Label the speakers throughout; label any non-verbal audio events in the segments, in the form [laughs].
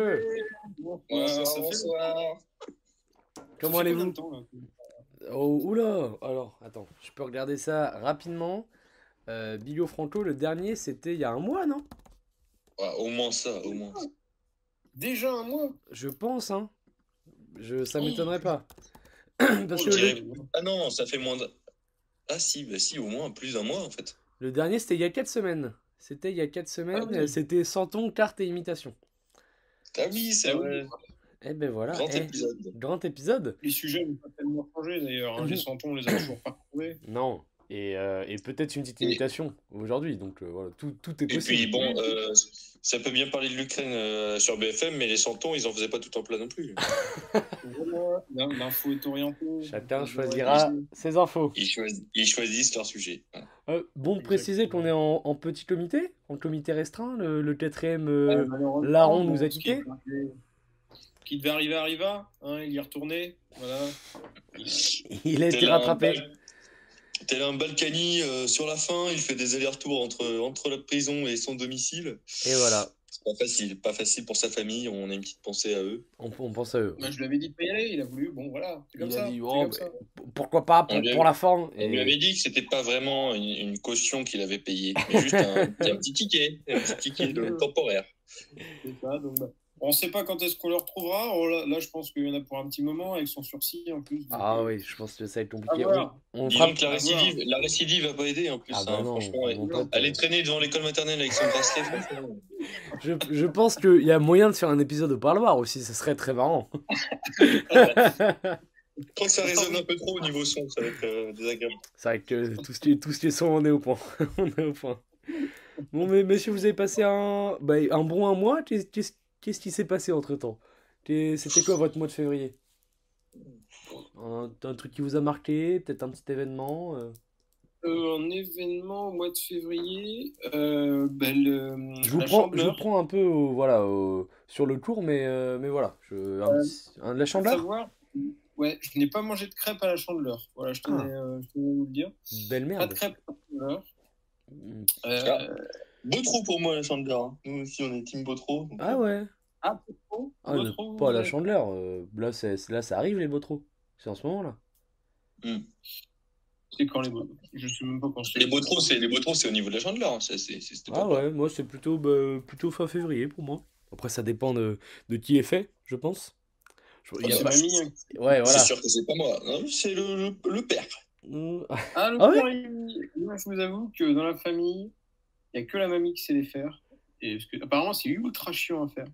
Speaker 1: Bonsoir, bonsoir.
Speaker 2: Comment allez-vous Oh, oula Alors, attends, je peux regarder ça rapidement. Euh, Bigo Franco, le dernier, c'était il y a un mois, non?
Speaker 1: Ouais, au moins ça, au moins.
Speaker 3: Déjà un mois?
Speaker 2: Je pense, hein. Je, ça m'étonnerait pas. [clears throat]
Speaker 1: On
Speaker 2: Parce que
Speaker 1: dirait-
Speaker 2: le,
Speaker 1: Ah non, ça fait moins de... Ah si, bah si, au moins plus d'un mois en fait.
Speaker 2: le dernier, c'était il y a 4 semaines. C'était il y a 4 semaines,
Speaker 1: Ah oui.
Speaker 2: c'était Santon, carte et imitation.
Speaker 1: Ah oui, c'est vrai.
Speaker 2: Eh ben voilà.
Speaker 1: Grand
Speaker 2: eh,
Speaker 1: épisode.
Speaker 2: grand épisode.
Speaker 3: Les sujets n'ont pas tellement changé d'ailleurs. hein. Les santons, on les a toujours pas retrouvés.
Speaker 2: Non. Et, euh, et peut-être une petite
Speaker 1: Et-
Speaker 2: imitation aujourd'hui. Donc euh, voilà, tout, tout est
Speaker 1: Et
Speaker 2: possible.
Speaker 1: puis bon, euh, ça peut bien parler de l'Ukraine euh, sur BFM, mais les santons, ils en faisaient pas tout en plat non plus.
Speaker 3: L'info est orientée.
Speaker 2: Chacun choisira ses infos.
Speaker 1: Ils, choisi- ils choisissent leur sujet.
Speaker 2: Euh, bon de préciser qu'on est en, en petit comité, en comité restreint. Le, le quatrième. Laron nous a quittés.
Speaker 3: Qui devait arriver arriva, hein, il y est retourné. Voilà.
Speaker 2: il a été rattrapé.
Speaker 1: Tel un Balkany euh, sur la fin, il fait des allers-retours entre, entre la prison et son domicile.
Speaker 2: Et voilà,
Speaker 1: C'est pas facile, pas facile pour sa famille, on a une petite pensée à eux.
Speaker 2: on, on pense à eux.
Speaker 3: Moi, je lui avais dit de pas y aller, il a voulu. Bon, voilà. Comme
Speaker 2: Il a
Speaker 3: ça.
Speaker 2: dit,
Speaker 3: c'est
Speaker 2: oh,
Speaker 3: comme
Speaker 2: bah,
Speaker 3: ça.
Speaker 2: P- Pourquoi pas pour,
Speaker 1: On lui a-
Speaker 2: pour la forme
Speaker 1: On lui
Speaker 2: et-
Speaker 1: avait dit que c'était pas vraiment une, une caution qu'il avait payée, mais juste un, [laughs] un petit ticket, un petit ticket de- [laughs] temporaire.
Speaker 3: C'est ça, donc, bah, on sait pas quand est-ce qu'on le retrouvera. Oh, là, là, je pense qu'il y en a pour un petit moment avec son sursis en plus. donc,
Speaker 2: Ah
Speaker 3: euh,
Speaker 2: oui, je pense que ça va être
Speaker 3: à
Speaker 2: compliqué. On, on
Speaker 1: que la récidive, la récidive va pas aider en plus.
Speaker 2: Ah bah
Speaker 1: hein,
Speaker 2: non,
Speaker 1: franchement, elle-
Speaker 2: euh,
Speaker 1: traîner devant l'école maternelle avec son bracelet, [laughs]
Speaker 2: je, je pense qu'il y a moyen de faire un épisode au parloir aussi, ce serait très marrant. [laughs]
Speaker 1: Je crois que ça résonne un peu trop au niveau son, ça va être euh, désagréable.
Speaker 2: C'est vrai que tout ce qui est, tout ce qui est son, on est au point. [laughs] on est au point. Bon, mais messieurs, vous avez passé un, bah, un bon un mois? Qu'est- Qu'est-ce qu'est-ce qui s'est passé entre temps C'était quoi votre mois de février? Un, un truc qui vous a marqué Peut-être un petit événement euh?
Speaker 3: Euh, un événement au mois de février. Euh, ben, le-
Speaker 2: Je vous prends, je vous prends un peu au- voilà, au- sur le cours, mais, euh, mais voilà. Je, un un- la chandeleur
Speaker 3: ouais, je n'ai pas mangé de crêpes à la chandeleur. Voilà, je tenais,
Speaker 2: Ah.
Speaker 3: euh, je tenais à vous le dire.
Speaker 2: Belle
Speaker 3: Pas
Speaker 2: merde.
Speaker 3: de crêpes à la chandeleur.
Speaker 2: Mm.
Speaker 3: Euh.
Speaker 1: Beau trop pour moi, la chandeleur. hein. Nous aussi, on est team Botro. donc,
Speaker 2: Ah ouais
Speaker 3: ah,
Speaker 2: ah,
Speaker 3: Pas
Speaker 2: la
Speaker 3: ouais.
Speaker 2: chandeleur. euh, là, c'est- là, ça arrive les botros. C'est en ce moment là.
Speaker 3: C'est quand les Je sais même pas quand c'est.
Speaker 1: Les Botro, c'est les Botros, c'est au niveau de la chandeleur. hein.
Speaker 2: Ah
Speaker 1: pas-
Speaker 2: ouais, moi c'est plutôt, bah, plutôt fin février pour moi. Après, ça dépend de, de qui est fait, je pense. Je- il y a
Speaker 3: C'est
Speaker 2: pas-
Speaker 3: hein.
Speaker 2: Ouais, voilà.
Speaker 1: C'est sûr que c'est pas moi. C'est le, le, le père.
Speaker 2: Mm,
Speaker 3: Ah, le
Speaker 2: Ah ouais
Speaker 3: père, il- moi, je vous avoue que dans la famille, il n'y a que la mamie qui sait les faire. Et parce que, apparemment, c'est ultra chiant à faire.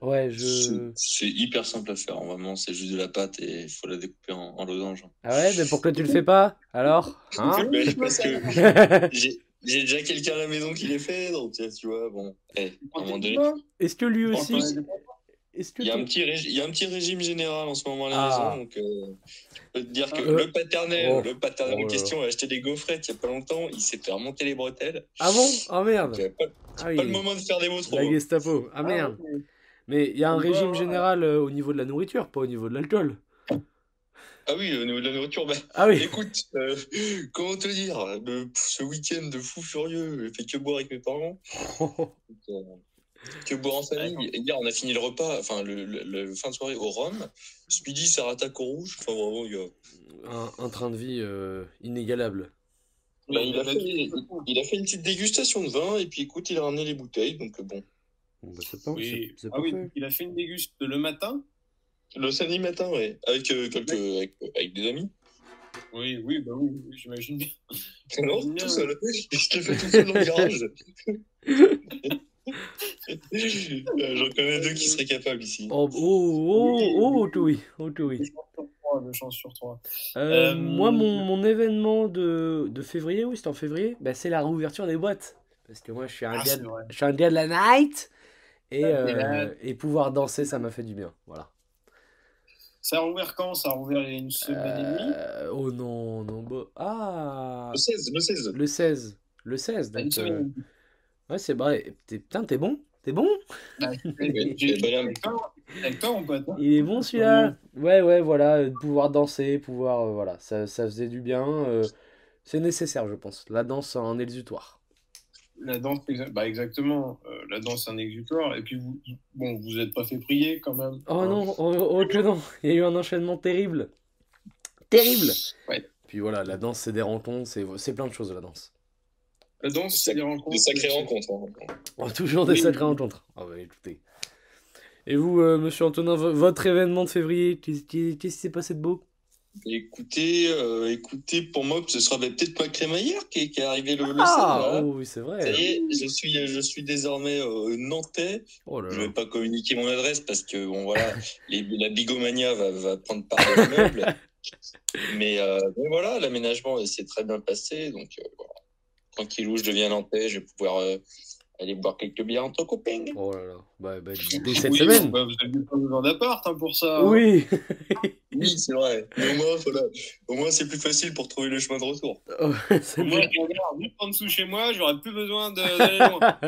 Speaker 2: Ouais,
Speaker 1: C'est
Speaker 2: je.
Speaker 1: c'est hyper simple à faire. Vraiment, c'est juste de la pâte et il faut la découper en, en losange.
Speaker 2: Ah ouais, mais pourquoi tu le fais pas Alors Hein [laughs]
Speaker 1: Mais [laughs] parce que [laughs] j'ai déjà quelqu'un à la maison qui les fait, donc tu vois, bon. eh,
Speaker 2: Est-ce que lui aussi.
Speaker 1: Attends,
Speaker 2: Est-ce que
Speaker 1: il y, a un petit régi- il y a un petit régime général en ce moment à la
Speaker 2: Ah.
Speaker 1: maison, donc euh, je peux te dire que
Speaker 2: Euh,
Speaker 1: le paternel,
Speaker 2: oh.
Speaker 1: le paternel
Speaker 2: Oh
Speaker 1: en
Speaker 2: là.
Speaker 1: question a acheté des gaufrettes il y a pas longtemps, il s'est fait remonter les bretelles.
Speaker 2: Ah bon? Ah merde
Speaker 1: Donc, euh, pas,
Speaker 2: Ah
Speaker 1: pas
Speaker 2: oui,
Speaker 1: le moment de faire des mots trop.
Speaker 2: la Gestapo. Ah merde
Speaker 3: ouais.
Speaker 2: Mais il y a un
Speaker 3: Ouais,
Speaker 2: régime
Speaker 3: ouais.
Speaker 2: général euh, au niveau de la nourriture, pas au niveau de l'alcool.
Speaker 1: Ah oui, au niveau de la nourriture, bah,
Speaker 2: Ah oui
Speaker 1: Écoute, euh, comment te dire, le- ce week-end de fou furieux, j'ai fait que boire avec mes parents, [laughs] euh, que boire en famille. Et hier, on a fini le repas, enfin, le, le- le fin de soirée au Rhum. Ce midi, ça rattaque au rouge. Enfin, vraiment, il, a,
Speaker 2: un, un train de vie euh, inégalable.
Speaker 1: bah, il, a fait, il a fait une petite dégustation de vin, et puis écoute, il a ramené les bouteilles, donc euh, bon.
Speaker 2: Bah, c'est pas,
Speaker 3: Oui. Ah oui, il a fait une déguste le matin?
Speaker 1: Le samedi matin, ouais, avec, euh, quelques, avec, avec des amis.
Speaker 3: Oui, oui, bah oui, oui, j'imagine bien. [laughs]
Speaker 1: Non,
Speaker 3: Bien.
Speaker 1: tout seul. Je l'ai fait tout seul dans le garage. [laughs] Euh, J'en connais deux qui seraient capables ici.
Speaker 2: Oh, oh, oh, oh, tout oui, oh, tout oui.
Speaker 3: Deux chances sur trois.
Speaker 2: Euh,
Speaker 3: Euh,
Speaker 2: moi, mon, mon événement de, de février, oui, c'était en février, bah, c'est la réouverture des boîtes. Parce que moi, je suis un,
Speaker 3: Ah,
Speaker 2: gars, de, je suis un gars de la night. Et, euh, et pouvoir danser, ça m'a fait du bien. Voilà.
Speaker 3: Ça a rouvert quand? Ça a rouvert il y a une semaine et demie?
Speaker 2: Euh, oh non, non. bah- ah
Speaker 1: Le 16, le 16.
Speaker 2: Le 16. Le 16.
Speaker 3: Une
Speaker 2: Donc,
Speaker 3: semaine et
Speaker 2: euh, ouais, c'est vrai. T'es- Putain, t'es bon T'es bon? [laughs]
Speaker 3: Pote. hein.
Speaker 2: Il est bon celui-là? Ouais, ouais, voilà. euh, Pouvoir danser, pouvoir. euh, voilà, ça, ça faisait du bien. euh, c'est nécessaire, je pense. La danse en exutoire.
Speaker 3: La danse, bah exactement. Euh, la danse, un exutoire. Et puis, vous, bon, vous n'êtes pas fait prier quand même.
Speaker 2: Oh
Speaker 3: Hein.
Speaker 2: non, oh, oh que non, il y a eu un enchaînement terrible. Terrible.
Speaker 3: Ouais.
Speaker 2: Puis voilà, la danse, c'est des rencontres, c'est c'est plein de choses la danse.
Speaker 3: La danse, c'est des rencontres.
Speaker 1: Sacrées rencontres. hein.
Speaker 2: Oh, toujours des
Speaker 3: Oui.
Speaker 2: sacrées rencontres. Ah bah écoutez. Et vous, euh, monsieur Antonin, vo- votre événement de février, qu'est-ce qui s'est passé de beau?
Speaker 1: Écoutez, euh, écoutez, pour moi, ce sera peut-être ma crémaillère qui, est- qui est arrivée le, le 16,
Speaker 2: Ah,
Speaker 1: voilà.
Speaker 2: oh oui, c'est
Speaker 1: Ça
Speaker 2: vrai.
Speaker 1: y est, je suis, je suis désormais euh, nantais.
Speaker 2: Oh là
Speaker 1: Je
Speaker 2: là.
Speaker 1: vais pas communiquer mon adresse parce que bon voilà, [laughs] les- la bigomania va, va prendre part de l'immeuble. [laughs] mais, euh, mais voilà, l'aménagement s'est très bien passé, donc euh, voilà. Tranquillou, je deviens nantais, je vais pouvoir euh, aller boire quelques bières entre copains.
Speaker 2: Oh là là. Bah, bah, [laughs] dès cette
Speaker 3: Oui,
Speaker 2: semaine.
Speaker 3: bah, vous avez pas besoin d'appart hein, pour ça. hein.
Speaker 2: Oui. [laughs]
Speaker 1: Oui, c'est vrai. Mais au moins, voilà, au moins c'est plus facile pour trouver le chemin de retour. [laughs]
Speaker 2: Oh, c'est
Speaker 3: Moi,
Speaker 2: bien.
Speaker 3: je regarde juste en dessous chez moi, j'aurais plus besoin de- d'aller loin.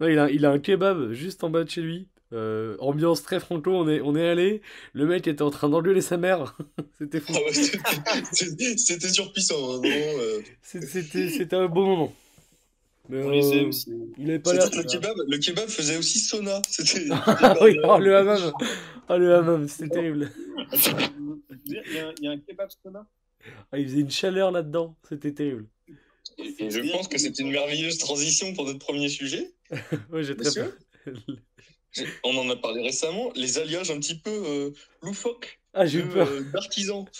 Speaker 2: Non, il a, il a un kebab juste en bas de chez lui. Euh, ambiance très franco, on est, on est allé. Le mec était en train d'engueuler sa mère. [laughs] C'était fou.
Speaker 1: Ah ouais, c'était- c'était [laughs] c'était surpuissant, hein, vraiment. euh.
Speaker 2: C'était c'était un beau moment. Mais,
Speaker 3: On les
Speaker 2: euh,
Speaker 3: aime,
Speaker 2: il avait pas l'air.
Speaker 1: Le kebab, le kebab faisait aussi sauna. C'était. [laughs]
Speaker 2: Ah oui, oh, le hammam. Oh, le hammam, c'était terrible.
Speaker 3: Il y, a un- il y a un kebab sauna?
Speaker 2: Ah, il faisait une chaleur là-dedans. C'était terrible.
Speaker 1: Et, et je pense que c'est une merveilleuse transition pour notre premier sujet.
Speaker 2: Ouais, j'ai très peur.
Speaker 1: On en a parlé récemment, les alliages un petit peu euh, loufoques
Speaker 2: Ah, j'ai eu peur.
Speaker 1: euh, d'artisans. [laughs]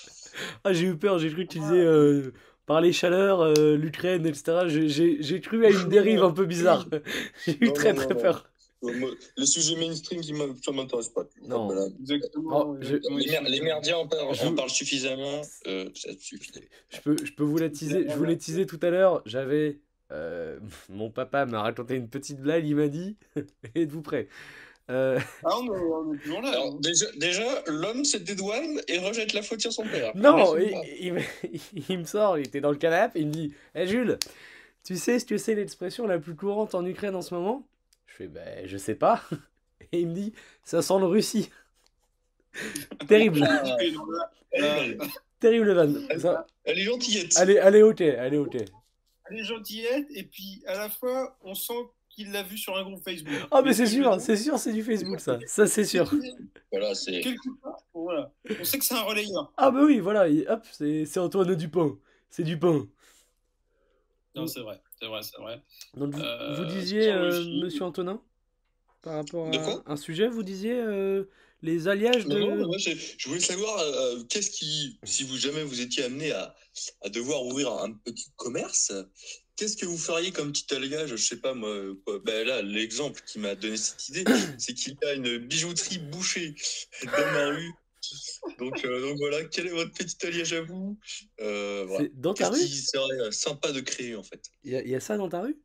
Speaker 2: Ah, j'ai eu peur. J'ai cru que tu disais euh, par les chaleurs, euh, l'Ukraine, etc. J'ai- cru à une [laughs] dérive un peu bizarre. [laughs] J'ai eu
Speaker 1: Non,
Speaker 2: très
Speaker 1: non,
Speaker 2: très
Speaker 1: non,
Speaker 2: peur.
Speaker 1: Les sujets mainstream, qui m'a- ça m'intéresse pas.
Speaker 2: Non.
Speaker 1: Voilà.
Speaker 3: Exactement.
Speaker 2: Oh, je-.
Speaker 1: Les, mer- les merdiens en parlent,
Speaker 2: Je-
Speaker 1: en parlent suffisamment, euh, ça suffit.
Speaker 2: Je peux, je peux vous la teaser. Je vous l'ai teasé tout à l'heure. J'avais. Euh, [laughs] mon papa m'a raconté une petite blague. Il m'a dit [laughs] Êtes-vous prêts Euh, [laughs]
Speaker 3: Ah, on est, on est toujours là.
Speaker 1: Alors,
Speaker 3: hein.
Speaker 1: déjà, déjà l'homme se dédouane et rejette la faute sur son père.
Speaker 2: Non,
Speaker 1: Merci
Speaker 2: il, me, il me sort, il était dans le canapé, il me dit Hé Jules, tu sais ce que c'est l'expression la plus courante en Ukraine en ce moment? Je fais Ben, je sais pas. Et il me dit Ça sent le Russie. Terrible,
Speaker 1: Elle,
Speaker 3: euh,
Speaker 2: terrible van. Ça-
Speaker 1: elle est gentillette.
Speaker 2: allez, allez au thé, allez au thé.
Speaker 3: Elle est gentillette, et puis à la fois, on sent qu'il l'a vu sur un groupe Facebook.
Speaker 2: Ah, mais c'est sûr, c'est sûr, c'est du Facebook ça. [laughs] Ça, c'est sûr.
Speaker 1: Voilà, c'est.
Speaker 3: Quelque part, voilà. On sait que c'est un relayeur.
Speaker 2: Ah, bah oui, voilà, il- hop, c'est c'est Antoine Dupin. C'est Dupin.
Speaker 3: Non, c'est vrai, c'est vrai, c'est vrai.
Speaker 2: Donc, vous,
Speaker 3: Euh,
Speaker 2: vous disiez, euh, monsieur Antonin, par rapport à un sujet, vous disiez euh, les alliages de.
Speaker 1: Non, non, moi, je voulais savoir euh, qu'est-ce qui, si vous jamais vous étiez amené à, à devoir ouvrir un petit commerce, qu'est-ce que vous feriez comme petit alliage? Je sais pas moi. quoi. Ben là, l'exemple qui m'a donné cette idée, [coughs] c'est qu'il y a une bijouterie bouchée dans ma rue. Donc, euh, donc voilà, quel est votre petit alliage à vous? Euh, voilà.
Speaker 2: Dans ta rue?
Speaker 1: qui serait euh, sympa de créer en fait?
Speaker 2: Il y, y a ça dans ta rue?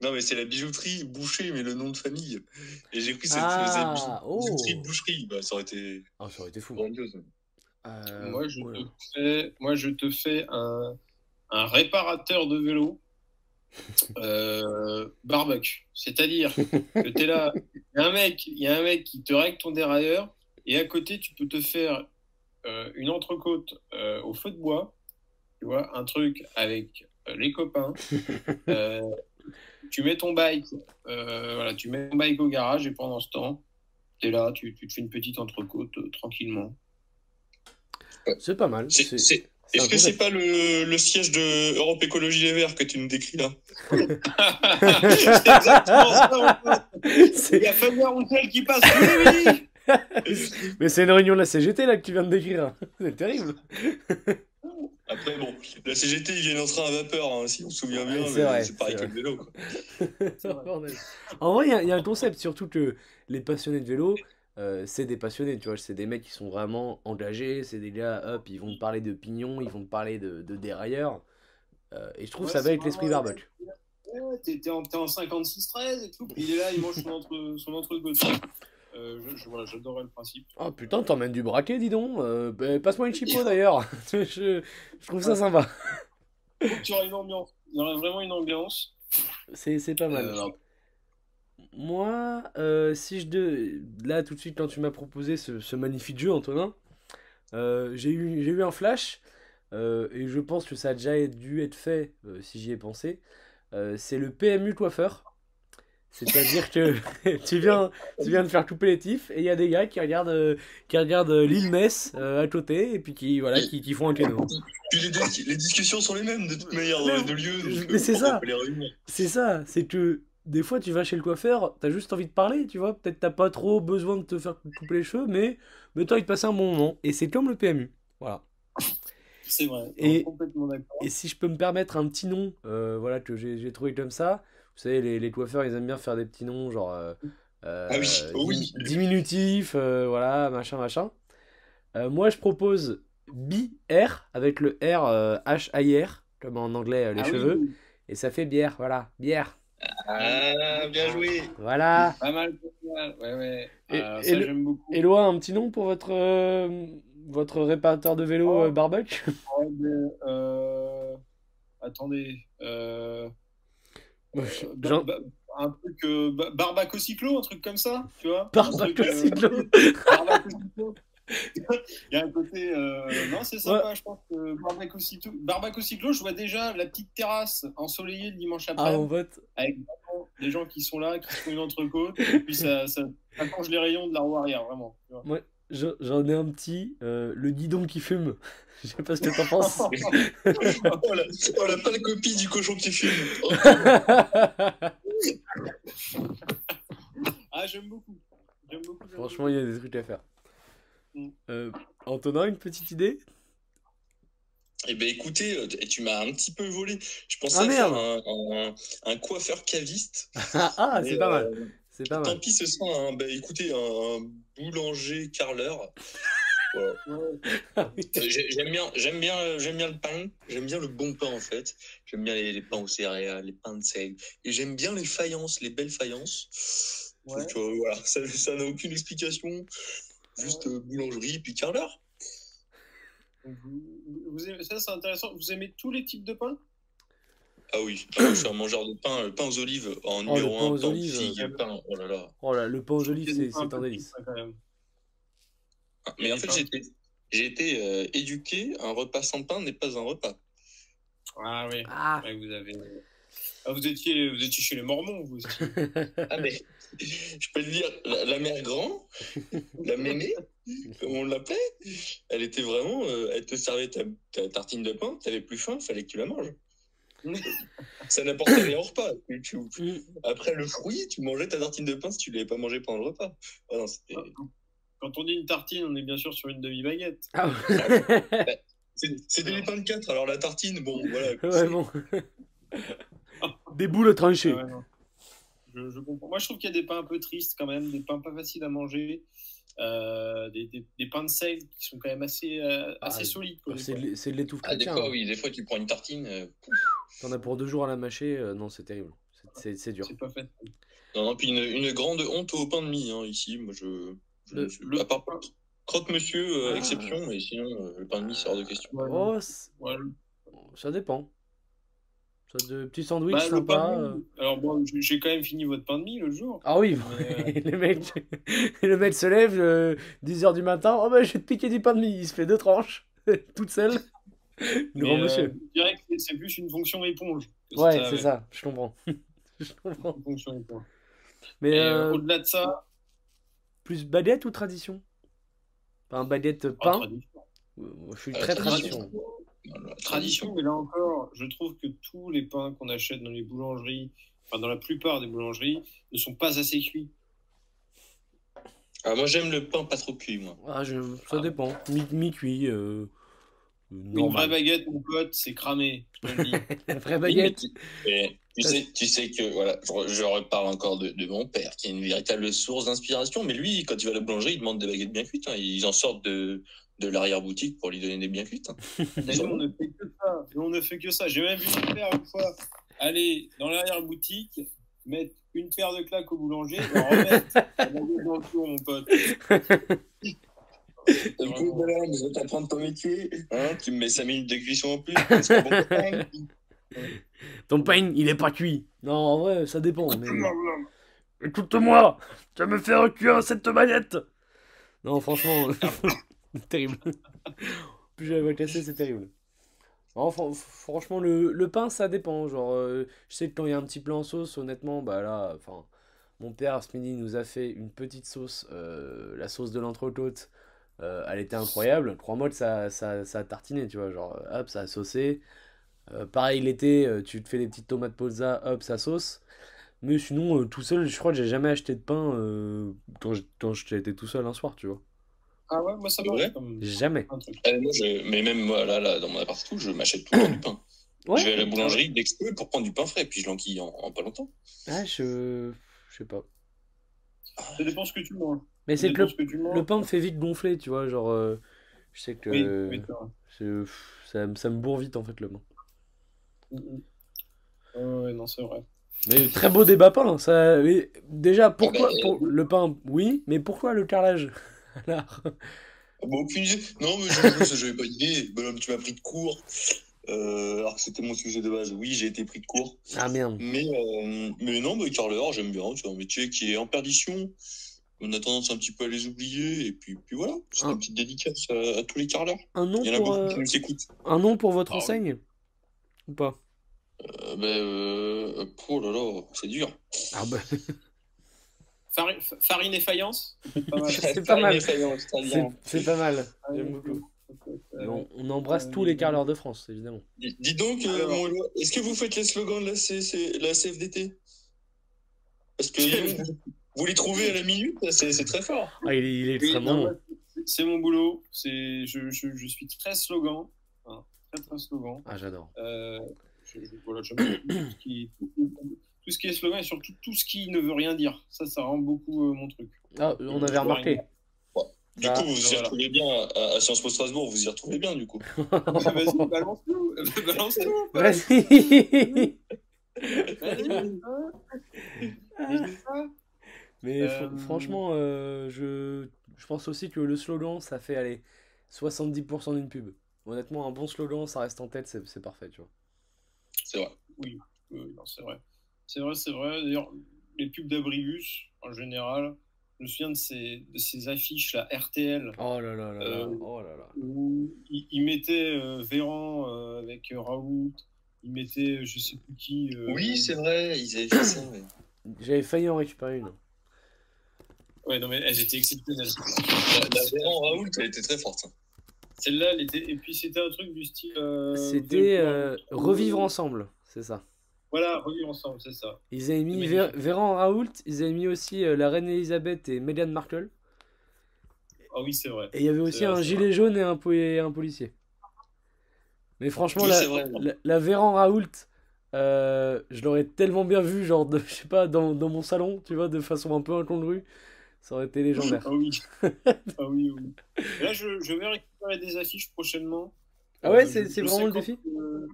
Speaker 1: Non, mais c'est la bijouterie bouchée, mais le nom de famille. Et j'ai cru que ça
Speaker 2: Ah,
Speaker 1: bijou-
Speaker 2: oh.
Speaker 1: bijouterie boucherie. Bah, ça aurait été
Speaker 2: Ah, ça aurait été fou.
Speaker 1: grandiose.
Speaker 2: Euh,
Speaker 3: moi, je te fais, moi, je te fais un, un réparateur de vélo [laughs] euh, barbecue. C'est-à-dire [laughs] que tu es là, il y a un mec, il y a un mec qui te règle ton dérailleur et à côté, tu peux te faire euh, une entrecôte euh, au feu de bois, tu vois, un truc avec euh, les copains. [laughs] Tu mets ton bike, euh, voilà, tu mets ton bike au garage et pendant ce temps, tu es là, tu, tu te fais une petite entrecôte euh, tranquillement.
Speaker 2: C'est pas mal.
Speaker 1: C'est-
Speaker 2: c'est-
Speaker 1: c'est-
Speaker 2: c'est un
Speaker 1: Est-ce que c'est pas le, le siège de Europe Écologie Les Verts que tu nous décris là
Speaker 3: C'est exactement ça, mon pote. Il y a Fabien Roussel qui passe. Oui, oui. [laughs]
Speaker 2: Mais c'est une réunion de la CGT là que tu viens de décrire. C'est terrible.
Speaker 1: Après, bon, la CGT, ils viennent en train à vapeur, hein, si on se souvient bien,
Speaker 2: C'est
Speaker 1: pareil que le vélo. Quoi. [laughs]
Speaker 2: En vrai, il y a- il y, a un concept, surtout que les passionnés de vélo, euh, c'est des passionnés, tu vois. C'est des mecs qui sont vraiment engagés. C'est des gars, hop, ils vont te parler de pignons, ils vont te parler de, de dérailleurs. Euh, et je trouve
Speaker 3: Ouais,
Speaker 2: ça va avec l'esprit barbecue.
Speaker 3: Ouais, T'es en, t'es en 56-13 et tout. puis Il est là, il mange son, entre, son entrecôte. Euh, je, je- voilà, J'adorais le principe.
Speaker 2: Oh putain, t'emmènes du braquet, dis donc. Euh, bah, Passe-moi une chipo [laughs] d'ailleurs. [laughs] je, je trouve ça sympa.
Speaker 3: Il y une ambiance. Il y aura vraiment une ambiance.
Speaker 2: C'est c'est pas mal.
Speaker 3: Euh,
Speaker 2: Moi, si je de... Là, tout de suite, quand tu m'as proposé ce, ce magnifique jeu, Antonin, j'ai eu, j'ai eu un flash, et je pense que ça a déjà dû être fait, si j'y ai pensé. c'est le PMU coiffeur. C'est-à-dire que [laughs] tu viens, tu viens de faire couper les tifs et il y a des gars qui regardent, euh, qui regardent euh, l'île Metz euh, à côté et puis qui, voilà, qui, qui font un créneau.
Speaker 1: Puis les, dis- les discussions sont les mêmes de toute manière dans les deux lieux.
Speaker 2: Mais c'est ça. C'est ça, c'est que des fois tu vas chez le coiffeur, t'as juste envie de parler, tu vois. Peut-être t'as pas trop besoin de te faire couper les cheveux, mais, mais t'as envie de passer un bon moment. Et c'est comme le PMU. Voilà.
Speaker 3: C'est vrai.
Speaker 2: Et-
Speaker 3: complètement d'accord.
Speaker 2: Et si je peux me permettre un petit nom, euh, voilà, que j'ai trouvé comme ça, vous savez, les, les coiffeurs, ils aiment bien faire des petits noms, genre euh, euh,
Speaker 1: Ah oui, oh oui.
Speaker 2: dim- diminutif, euh, voilà, machin, machin. Euh, moi, je propose BR avec le R euh, H-I-R, comme en anglais, euh, les
Speaker 3: Ah oui,
Speaker 2: cheveux, et ça fait bière, voilà, bière,
Speaker 1: Ah, bien joué.
Speaker 2: voilà.
Speaker 3: Pas mal, pas mal. Ouais, ouais.
Speaker 2: Et-
Speaker 3: Euh,
Speaker 2: et
Speaker 3: ça, j'aime beaucoup.
Speaker 2: Éloi, un petit nom pour votre, euh, votre réparateur de vélo
Speaker 3: Oh.
Speaker 2: euh, Barbuck
Speaker 3: Ouais, mais, euh, Attendez.
Speaker 2: Moi,
Speaker 3: euh,
Speaker 2: je-
Speaker 3: ba-
Speaker 2: Jean-
Speaker 3: ba- un truc. Euh... ba- Barbaco cyclo, un truc comme ça, tu vois Un
Speaker 2: Barbaco
Speaker 3: truc, euh,
Speaker 2: cyclo.
Speaker 3: Barbaco cyclo. [laughs] Il y a un côté. euh, Non, c'est sympa, je pense que Barbaco cyclo... Barbaco cyclo, je vois déjà la petite terrasse ensoleillée le dimanche
Speaker 2: Ah,
Speaker 3: après,
Speaker 2: mon pote.
Speaker 3: avec vraiment des gens qui sont là, qui se font une entrecôte, et puis ça, [laughs] ça, ça change les rayons de la roue arrière, vraiment. tu vois.
Speaker 2: Moi, je- j'en ai un petit, le guidon qui fume. Je sais pas ce que t'en penses. [laughs]
Speaker 1: Oh la, oh, la pâle copie du cochon que tu fumes. [laughs] Oh,
Speaker 3: Ah, j'aime beaucoup. J'aime beaucoup.
Speaker 2: Franchement, il y a des trucs à faire.
Speaker 3: Mm.
Speaker 2: Euh, Antonin, une petite idée?
Speaker 1: Eh ben écoutez, euh, tu m'as un petit peu volé. Je pensais
Speaker 2: Ah,
Speaker 1: faire
Speaker 2: merde.
Speaker 1: un, un- un coiffeur caviste. [laughs]
Speaker 2: Ah, ah, c'est pas mal.
Speaker 1: euh,
Speaker 2: C'est pas
Speaker 1: Tant
Speaker 2: mal.
Speaker 1: pis, ce sera un, ben, écoutez, un, un boulanger carleur.
Speaker 2: Ah
Speaker 1: J'aime bien, j'aime bien, j'aime bien le pain. J'aime bien le bon pain en fait. J'aime bien les, les pains aux céréales, les pains de seigle. Et j'aime bien les faïences, les belles faïences.
Speaker 3: Ouais.
Speaker 1: Donc euh, voilà, ça ça n'a aucune explication. Juste euh, boulangerie puis carleur.
Speaker 3: Vous, vous aimez, ça, c'est intéressant. Vous aimez tous les types de pain?
Speaker 1: Ah oui, ah oui, je suis un mangeur de pain, le pain aux olives en
Speaker 2: Oh,
Speaker 1: numéro
Speaker 2: pain
Speaker 1: 1,
Speaker 2: aux
Speaker 1: pain aux
Speaker 2: olives.
Speaker 1: figues, pain, oh là là.
Speaker 2: Oh là, le pain aux olives, c'est un délice.
Speaker 3: ça, quand même.
Speaker 1: Mais en fait, j'ai été, euh, éduqué, un repas sans pain n'est pas un repas.
Speaker 3: Ah oui.
Speaker 2: Ah,
Speaker 3: Ouais, vous avez. Ah, vous étiez, vous étiez chez les Mormons, vous. aussi. [laughs]
Speaker 1: Ah mais, [laughs] je peux te dire, la, la mère grand, la mémé, comme on l'appelait, elle était vraiment, euh, elle te servait ta, ta tartine de pain, t'avais plus faim, fallait que tu la manges. [laughs] Ça n'apportait rien au repas.
Speaker 2: Mm.
Speaker 1: après le fruit, tu mangeais ta tartine de pain si tu l'avais pas mangé pendant le repas. Ah non, c'était-
Speaker 3: Quand on dit une tartine, on est bien sûr sur une demi-baguette.
Speaker 2: Ah ouais. [laughs]
Speaker 1: c'est c'est des pains de 4, alors la tartine, bon, [laughs] voilà.
Speaker 2: Ouais, bon. Des boules tranchées.
Speaker 3: Ah ouais, je, je comprends. Moi, je trouve qu'il y a des pains un peu tristes quand même, des pains pas faciles à manger, euh, des, des, des pains de seigle qui sont quand même assez, euh, assez
Speaker 2: Ah,
Speaker 3: solides. des
Speaker 2: C'est de, l'étouffe
Speaker 1: Ah, des fois,
Speaker 2: hein.
Speaker 1: oui, des fois, tu prends une tartine. euh,
Speaker 2: T'en as pour deux jours à la mâcher, euh, non, c'est terrible. C'est- dur.
Speaker 3: C'est pas fait.
Speaker 1: Non, non, puis une, une grande honte au pain de mie, hein, ici. Moi, je.
Speaker 2: Le-
Speaker 3: le-
Speaker 1: à part croque-monsieur, euh,
Speaker 2: Ah.
Speaker 1: exception, mais sinon, euh, le pain de mie, c'est hors de question.
Speaker 3: Ouais,
Speaker 2: Oh,
Speaker 3: ouais,
Speaker 2: ça dépend. Ça, de petits sandwichs
Speaker 3: bah,
Speaker 2: sympas. euh.
Speaker 3: Alors, bon, j'ai- quand même fini votre pain de mie le jour.
Speaker 2: Ah oui,
Speaker 3: Mais, [laughs]
Speaker 2: le, mec, le mec se lève euh, 10h du matin. Oh bah, je vais te piquer du pain de mie. Il se fait deux tranches, [laughs] toute seule. [laughs]
Speaker 3: mais,
Speaker 2: Grand
Speaker 3: euh,
Speaker 2: monsieur.
Speaker 3: je dirais que c'est- plus une fonction éponge.
Speaker 2: Ouais, c'est ça, je comprends. je comprends.
Speaker 3: Une fonction éponge.
Speaker 2: Mais
Speaker 3: euh,
Speaker 2: euh,
Speaker 3: au-delà de ça,
Speaker 2: plus baguette ou tradition? Enfin, baguette
Speaker 3: en
Speaker 2: pain?
Speaker 3: tradition.
Speaker 2: Euh, Je suis
Speaker 1: Euh,
Speaker 2: très
Speaker 1: tradition.
Speaker 2: tradition.
Speaker 1: Voilà,
Speaker 3: Tradition, mais là encore, je trouve que tous les pains qu'on achète dans les boulangeries, enfin dans la plupart des boulangeries, ne sont pas assez cuits.
Speaker 1: Ah, moi, j'aime le pain pas trop cuit, moi.
Speaker 2: Ah, je- ça dépend. Mi- Mi-cuit. euh,
Speaker 3: Une vraie baguette, mon pote, c'est cramé. Je te le dis. [laughs]
Speaker 2: La vraie baguette.
Speaker 1: tu, sais, tu sais que, voilà, je, je reparle encore de, de mon père, qui est une véritable source d'inspiration. Mais lui, quand il va à la boulangerie, il demande des baguettes bien cuites. hein. Ils en sortent de, de l'arrière-boutique pour lui donner des bien cuites. hein. [laughs]
Speaker 3: Mais nous, on ne fait que ça. Nous, on ne fait que ça. J'ai même vu mon père une fois aller dans l'arrière-boutique, mettre une paire de claques au boulanger et en remettre la baguette dans le four, mon pote. [laughs]
Speaker 1: Du coup, voilà, je vais t'apprendre ton métier. Hein, tu me mets 5 minutes de cuisson en plus. parce que bon, pain.
Speaker 2: Ton pain, il est pas cuit. Non, en vrai, ça dépend. Mais... Écoute-moi, tu vas me faire cuire cette baguette. Non, franchement, [laughs] terrible. Plus j'avais cassé, c'est terrible. Enfin, franchement, le, le pain, ça dépend. Genre, euh, je sais que quand il y a un petit plat en sauce, honnêtement, bah là, enfin, mon père ce midi nous a fait une petite sauce, euh, la sauce de l'entrecôte. Euh, elle était incroyable. Crois-moi que ça, ça, ça a tartiné, tu vois. Genre, hop, ça a saucé. Euh, pareil, l'été, euh, tu te fais des petites tomates pozza, hop, ça sauce. Mais sinon, euh, tout seul, je crois que j'ai jamais acheté de pain euh, quand je- quand j'étais tout seul un soir, tu vois.
Speaker 3: Ah ouais, moi ça
Speaker 1: C'est
Speaker 3: m'arrive comme
Speaker 2: Jamais.
Speaker 3: un truc.
Speaker 1: Ah, moi, je- Mais même moi, là, là, dans mon appart, tout, je m'achète tout le temps du pain. [coughs]
Speaker 2: Ouais.
Speaker 1: Je vais à la boulangerie d'exprès pour prendre du pain frais, puis je l'enquille en, en pas longtemps.
Speaker 2: Ah, je... je sais pas.
Speaker 3: Ça dépend ce que tu manges.
Speaker 2: Mais c'est que le, le pain me fait vite gonfler, tu vois. Genre, euh, je sais que
Speaker 3: Oui, oui,
Speaker 2: pff, ça, me- ça me bourre vite en fait le pain.
Speaker 3: Mm, ouais, non, c'est vrai.
Speaker 2: Mais très beau débat pain, hein, ça. mais déjà, pourquoi
Speaker 1: bah,
Speaker 2: pour le pain, oui, mais pourquoi le carrelage [laughs] Alors,
Speaker 1: Bon, aucune idée. Non, mais je j'avais pas d'idée. Bonhomme, tu m'as pris de court. Euh, alors que c'était mon sujet de base. Oui, j'ai été pris de court.
Speaker 2: ah merde.
Speaker 1: Mais, euh, mais non, mais carleur, j'aime bien. C'est un métier qui est en perdition. On a tendance un petit peu à les oublier. Et puis, puis voilà. C'est une petite dédicace à, à tous les carleurs.
Speaker 2: Un nom
Speaker 1: Il y en a
Speaker 2: pour
Speaker 1: beaucoup
Speaker 2: euh,
Speaker 1: qui nous écoutent.
Speaker 2: un nom pour votre
Speaker 3: Ah
Speaker 2: enseigne ou pas?
Speaker 1: Euh, ben, euh, oh là là, c'est dur.
Speaker 2: Ah bah, [laughs]
Speaker 3: Fari- Farine et faïence. [laughs]
Speaker 2: C'est pas mal. C'est pas mal.
Speaker 3: Ah,
Speaker 2: J'aime beaucoup. On, on embrasse
Speaker 3: Euh,
Speaker 2: tous les carleurs de France, évidemment.
Speaker 1: Dis, dis donc, euh, est-ce que vous faites les slogans de la, C- C- la CFDT Parce que [laughs] vous, vous les trouvez à la minute, c'est très fort.
Speaker 2: Ah, il est, il est extrêmement
Speaker 3: c'est- mon boulot. C'est je, je, je suis très slogan. hein, très très slogan.
Speaker 2: Ah, j'adore.
Speaker 3: Euh, voilà, tout, ce qui, tout ce qui est slogan et surtout tout ce qui ne veut rien dire. Ça, ça rend beaucoup euh, mon truc.
Speaker 2: Ah, on avait remarqué.
Speaker 1: Du
Speaker 2: Bah,
Speaker 1: coup, vous y
Speaker 3: voilà.
Speaker 1: retrouvez bien à, à Sciences Po Strasbourg, vous y retrouvez bien du coup. [laughs]
Speaker 3: Vas-y, balance tout. balance tout.
Speaker 2: Vas-y.
Speaker 3: Vas-y.
Speaker 2: Mais fr-
Speaker 3: Euh,
Speaker 2: franchement, euh, je, je pense aussi que le slogan, ça fait aller 70% d'une pub. Honnêtement, un bon slogan, ça reste en tête, c'est c'est parfait, tu vois.
Speaker 1: C'est vrai.
Speaker 3: Oui, non, c'est vrai. C'est vrai, c'est vrai. D'ailleurs, les pubs d'Abribus, en général, je me souviens de ces, de ces affiches, là, RTL,
Speaker 2: Oh là là là là,
Speaker 3: Euh,
Speaker 2: oh là là.
Speaker 3: où ils, ils mettaient euh, Véran euh, avec euh, Raoult, ils mettaient je sais plus qui. euh,
Speaker 1: Oui, c'est vrai, ils avaient fait ça. ouais.
Speaker 2: J'avais failli en récupérer une.
Speaker 3: Ouais, non, mais elles étaient exceptionnelles.
Speaker 1: La, la Véran Raoult, elle était très forte. hein.
Speaker 3: Celle-là, elle était. Et puis c'était un truc du style. euh,
Speaker 2: C'était euh, Revivre ensemble, c'est ça.
Speaker 3: Voilà, revivre ensemble, c'est ça.
Speaker 2: Ils avaient mis Véran Raoult, ils avaient mis aussi euh, la reine Elisabeth et Meghan Markle.
Speaker 3: Ah oui, c'est vrai.
Speaker 2: Et il y avait aussi
Speaker 3: vrai,
Speaker 2: un gilet jaune et un, po- et un policier. Mais franchement,
Speaker 1: Oui,
Speaker 2: la, Véran Raoult, euh, je l'aurais tellement bien vu, genre, de, je sais pas, dans, dans mon salon, tu vois, de façon un peu incongrue. Ça aurait été légendaire.
Speaker 3: Ah oui. [laughs] ah oui, oui. Et là, je, je vais récupérer des affiches prochainement.
Speaker 2: Ah ouais,
Speaker 3: Euh,
Speaker 2: c'est vraiment le défi
Speaker 3: euh,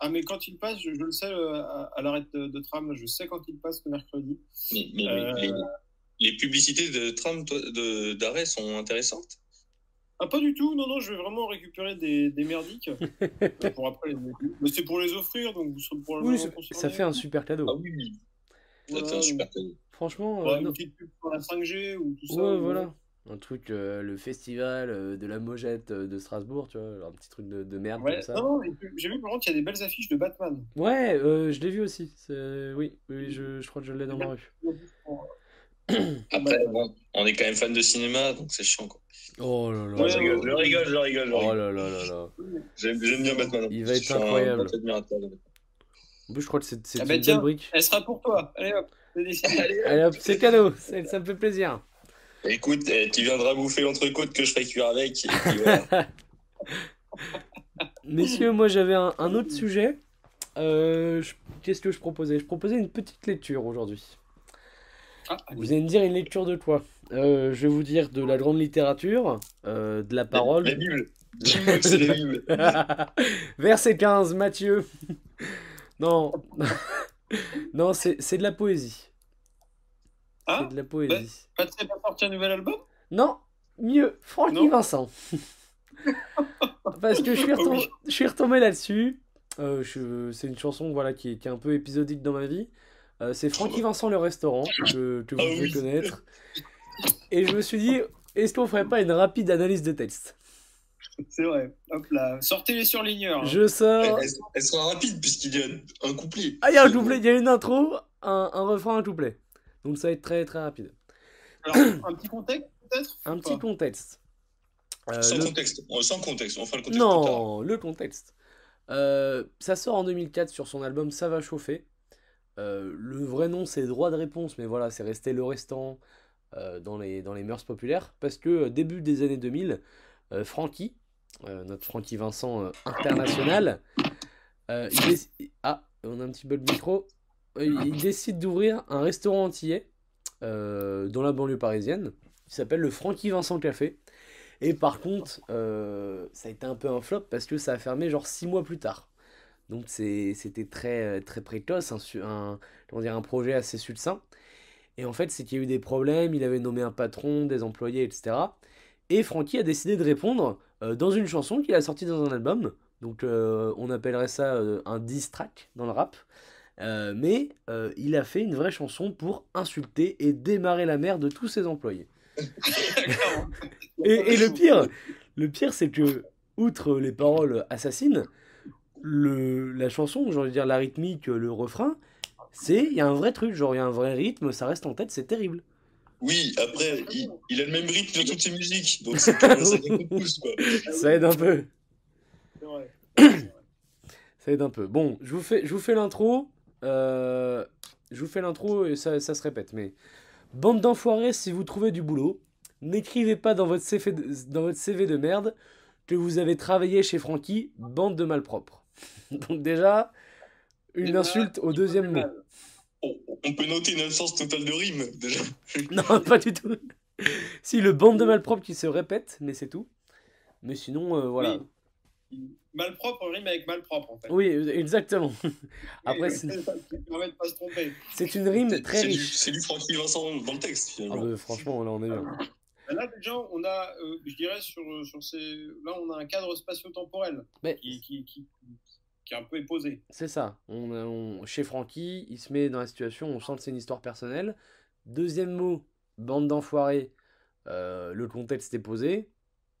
Speaker 3: Ah, mais quand il passe, je, je le sais, euh, à, à l'arrêt de, de tram, je sais quand il passe le mercredi.
Speaker 1: Mais, mais
Speaker 3: Euh,
Speaker 1: les, les publicités de tram d'arrêt sont intéressantes?
Speaker 3: Ah, pas du tout, non, non, je vais vraiment récupérer des, des merdiques [laughs] pour après les Mais c'est pour les offrir, donc vous serez probablement
Speaker 2: Oui, ça- fait un super cadeau.
Speaker 1: Ah oui, ça fait un super cadeau.
Speaker 2: Franchement,
Speaker 3: ouais,
Speaker 2: euh,
Speaker 3: une petite pub pour la 5G ou tout ça.
Speaker 2: ouais,
Speaker 3: ou-
Speaker 2: voilà. Un truc, euh, le festival euh, de la Mojette euh, de Strasbourg, tu vois, un petit truc de, de merde
Speaker 3: Ouais,
Speaker 2: comme ça.
Speaker 3: non, non, mais j'ai vu par contre, il y a des belles affiches de Batman.
Speaker 2: Ouais, euh, je l'ai vu aussi. Oui, oui, je, je crois que je l'ai dans ma rue. [coughs]
Speaker 1: Après, bon, on est quand même fan de cinéma, donc c'est chiant. Quoi.
Speaker 2: Oh là là.
Speaker 3: Ouais,
Speaker 1: je rigole, je rigole, je rigole. je
Speaker 2: Oh
Speaker 1: rigole.
Speaker 2: là là là là.
Speaker 1: J'aime bien Batman.
Speaker 2: Il va être incroyable. En plus, je crois que c'est c'est
Speaker 3: Ah
Speaker 2: une
Speaker 3: bah
Speaker 2: belle
Speaker 3: tiens.
Speaker 2: brique.
Speaker 3: Elle sera pour toi. Allez hop.
Speaker 1: Allez,
Speaker 2: Allez hop, c'est cadeau, ça me fait plaisir.
Speaker 1: écoute, eh, tu viendras bouffer l'entrecôte que je ferai cuire avec. Et puis, voilà. [laughs]
Speaker 2: Messieurs, moi j'avais un, un autre sujet. Euh, Qu'est-ce que je proposais? Je proposais une petite lecture aujourd'hui.
Speaker 3: Ah,
Speaker 2: Vous allez me dire une lecture de quoi Euh, Je vais vous dire de la grande littérature, euh, de la
Speaker 1: La
Speaker 2: parole. [laughs]
Speaker 1: Bible. C'est la Bible. [laughs]
Speaker 2: Verset 15, Matthieu. non, non c'est c'est de la poésie.
Speaker 3: Ah,
Speaker 2: C'est de la poésie.
Speaker 3: Patrick va sortir un nouvel album
Speaker 2: Non, mieux, Francky
Speaker 3: Non
Speaker 2: Vincent. Parce que je suis retombé, [laughs]
Speaker 3: Oui.
Speaker 2: je suis retombé là-dessus. Euh, c'est une chanson voilà, qui, est- qui est un peu épisodique dans ma vie. Euh, c'est Francky Vincent le restaurant, que, que vous
Speaker 1: Ah
Speaker 2: devez
Speaker 1: oui.
Speaker 2: connaître. Et je me suis dit, est-ce qu'on ferait pas une rapide analyse de texte?
Speaker 3: C'est vrai. Hop là. Sortez les surligneurs. hein.
Speaker 2: Je sors.
Speaker 1: Elle, elle sera rapide puisqu'il y a un couplet.
Speaker 2: Ah, il y a un couplet, il y a une intro, un, un refrain, un couplet. Donc ça va être très très rapide.
Speaker 3: Alors, [clears throat] un petit contexte peut-être?
Speaker 2: Un petit contexte. Euh,
Speaker 1: Sans
Speaker 2: le-
Speaker 1: contexte. Oh, Sans contexte. On fera le contexte plus tard.
Speaker 2: Non, le contexte. Euh, ça sort en 2004 sur son album Ça va chauffer. Euh, le vrai nom c'est Droit de réponse, mais voilà, c'est resté le restant euh, dans les, dans les mœurs populaires. Parce que euh, début des années 2000, euh, Francky, euh, notre Francky Vincent euh, international, euh, il déc- Ah, on a un petit bug de micro. Il décide d'ouvrir un restaurant antillais euh, dans la banlieue parisienne. qui s'appelle le Francky Vincent Café. Et par contre, euh, ça a été un peu un flop parce que ça a fermé genre six mois plus tard. Donc c'était très, très précoce, un, un, un projet assez succinct. Et en fait, c'est qu'il y a eu des problèmes, il avait nommé un patron, des employés, etc. Et Francky a décidé de répondre euh, dans une chanson qu'il a sortie dans un album. Donc on appellerait ça un diss track dans le rap. Euh, mais euh, il a fait une vraie chanson pour insulter et démarrer la mère de tous ses employés. Et, et le pire, le pire, c'est que, outre les paroles assassines, le, la chanson, j'ai envie de dire la rythmique, le refrain, c'est, il y a un vrai truc, genre il y a un vrai rythme, ça reste en tête, c'est terrible.
Speaker 1: Oui, après, il, il a le même rythme dans toutes ses musiques. Donc [laughs] de quoi.
Speaker 2: Ça aide un peu, ça aide un peu. Bon, je vous fais, je vous fais l'intro, euh, je vous fais l'intro et ça, ça se répète, mais bande d'enfoirés, si vous trouvez du boulot, n'écrivez pas dans votre CV de, dans votre CV de merde que vous avez travaillé chez Francky, bande de malpropres. [laughs] Donc déjà, une insulte au deuxième mot.
Speaker 1: On, on peut noter une absence totale de rime, déjà. [laughs]
Speaker 2: Non, pas du tout. Si, le bande de malpropres qui se répète, mais c'est tout. Mais sinon, euh, voilà.
Speaker 3: Oui. Malpropre rime avec malpropre en fait.
Speaker 2: Oui, exactement. Après, [laughs] c'est une rime très riche.
Speaker 1: c'est du Francky Vincent dans le texte,
Speaker 2: Ah bah, franchement, là, on est bien.
Speaker 3: Là déjà, on a, euh, je dirais sur, sur ces, là on a un cadre spatio-temporel
Speaker 2: Mais
Speaker 3: qui, qui, qui, qui est un peu posé.
Speaker 2: c'est ça. On, on- chez Francky, il se met dans la situation, on sent que c'est une histoire personnelle. Deuxième mot, bande d'enfoirés. euh, le contexte est posé.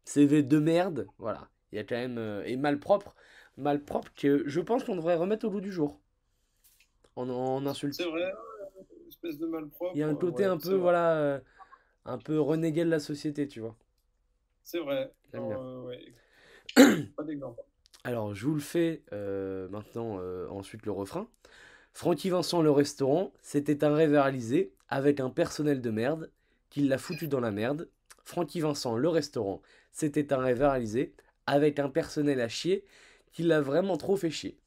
Speaker 2: CV de merde, voilà. Il y a quand même. euh, et malpropre. Malpropre que je pense qu'on devrait remettre au goût du jour. En, en insulte.
Speaker 3: C'est vrai, une espèce de malpropre.
Speaker 2: Il y a un côté
Speaker 3: ouais,
Speaker 2: un peu,
Speaker 3: vrai.
Speaker 2: voilà, euh, un peu renégué de la société, tu vois.
Speaker 3: C'est vrai. Non, euh, ouais. [clears throat] pas d'exemple.
Speaker 2: Alors, je vous le fais euh, maintenant, euh, ensuite le refrain. Francky Vincent, le restaurant, c'était un rêve réalisé avec un personnel de merde qui l'a foutu dans la merde. Francky Vincent, le restaurant, c'était un rêve réalisé avec un personnel à chier qui l'a vraiment trop fait chier.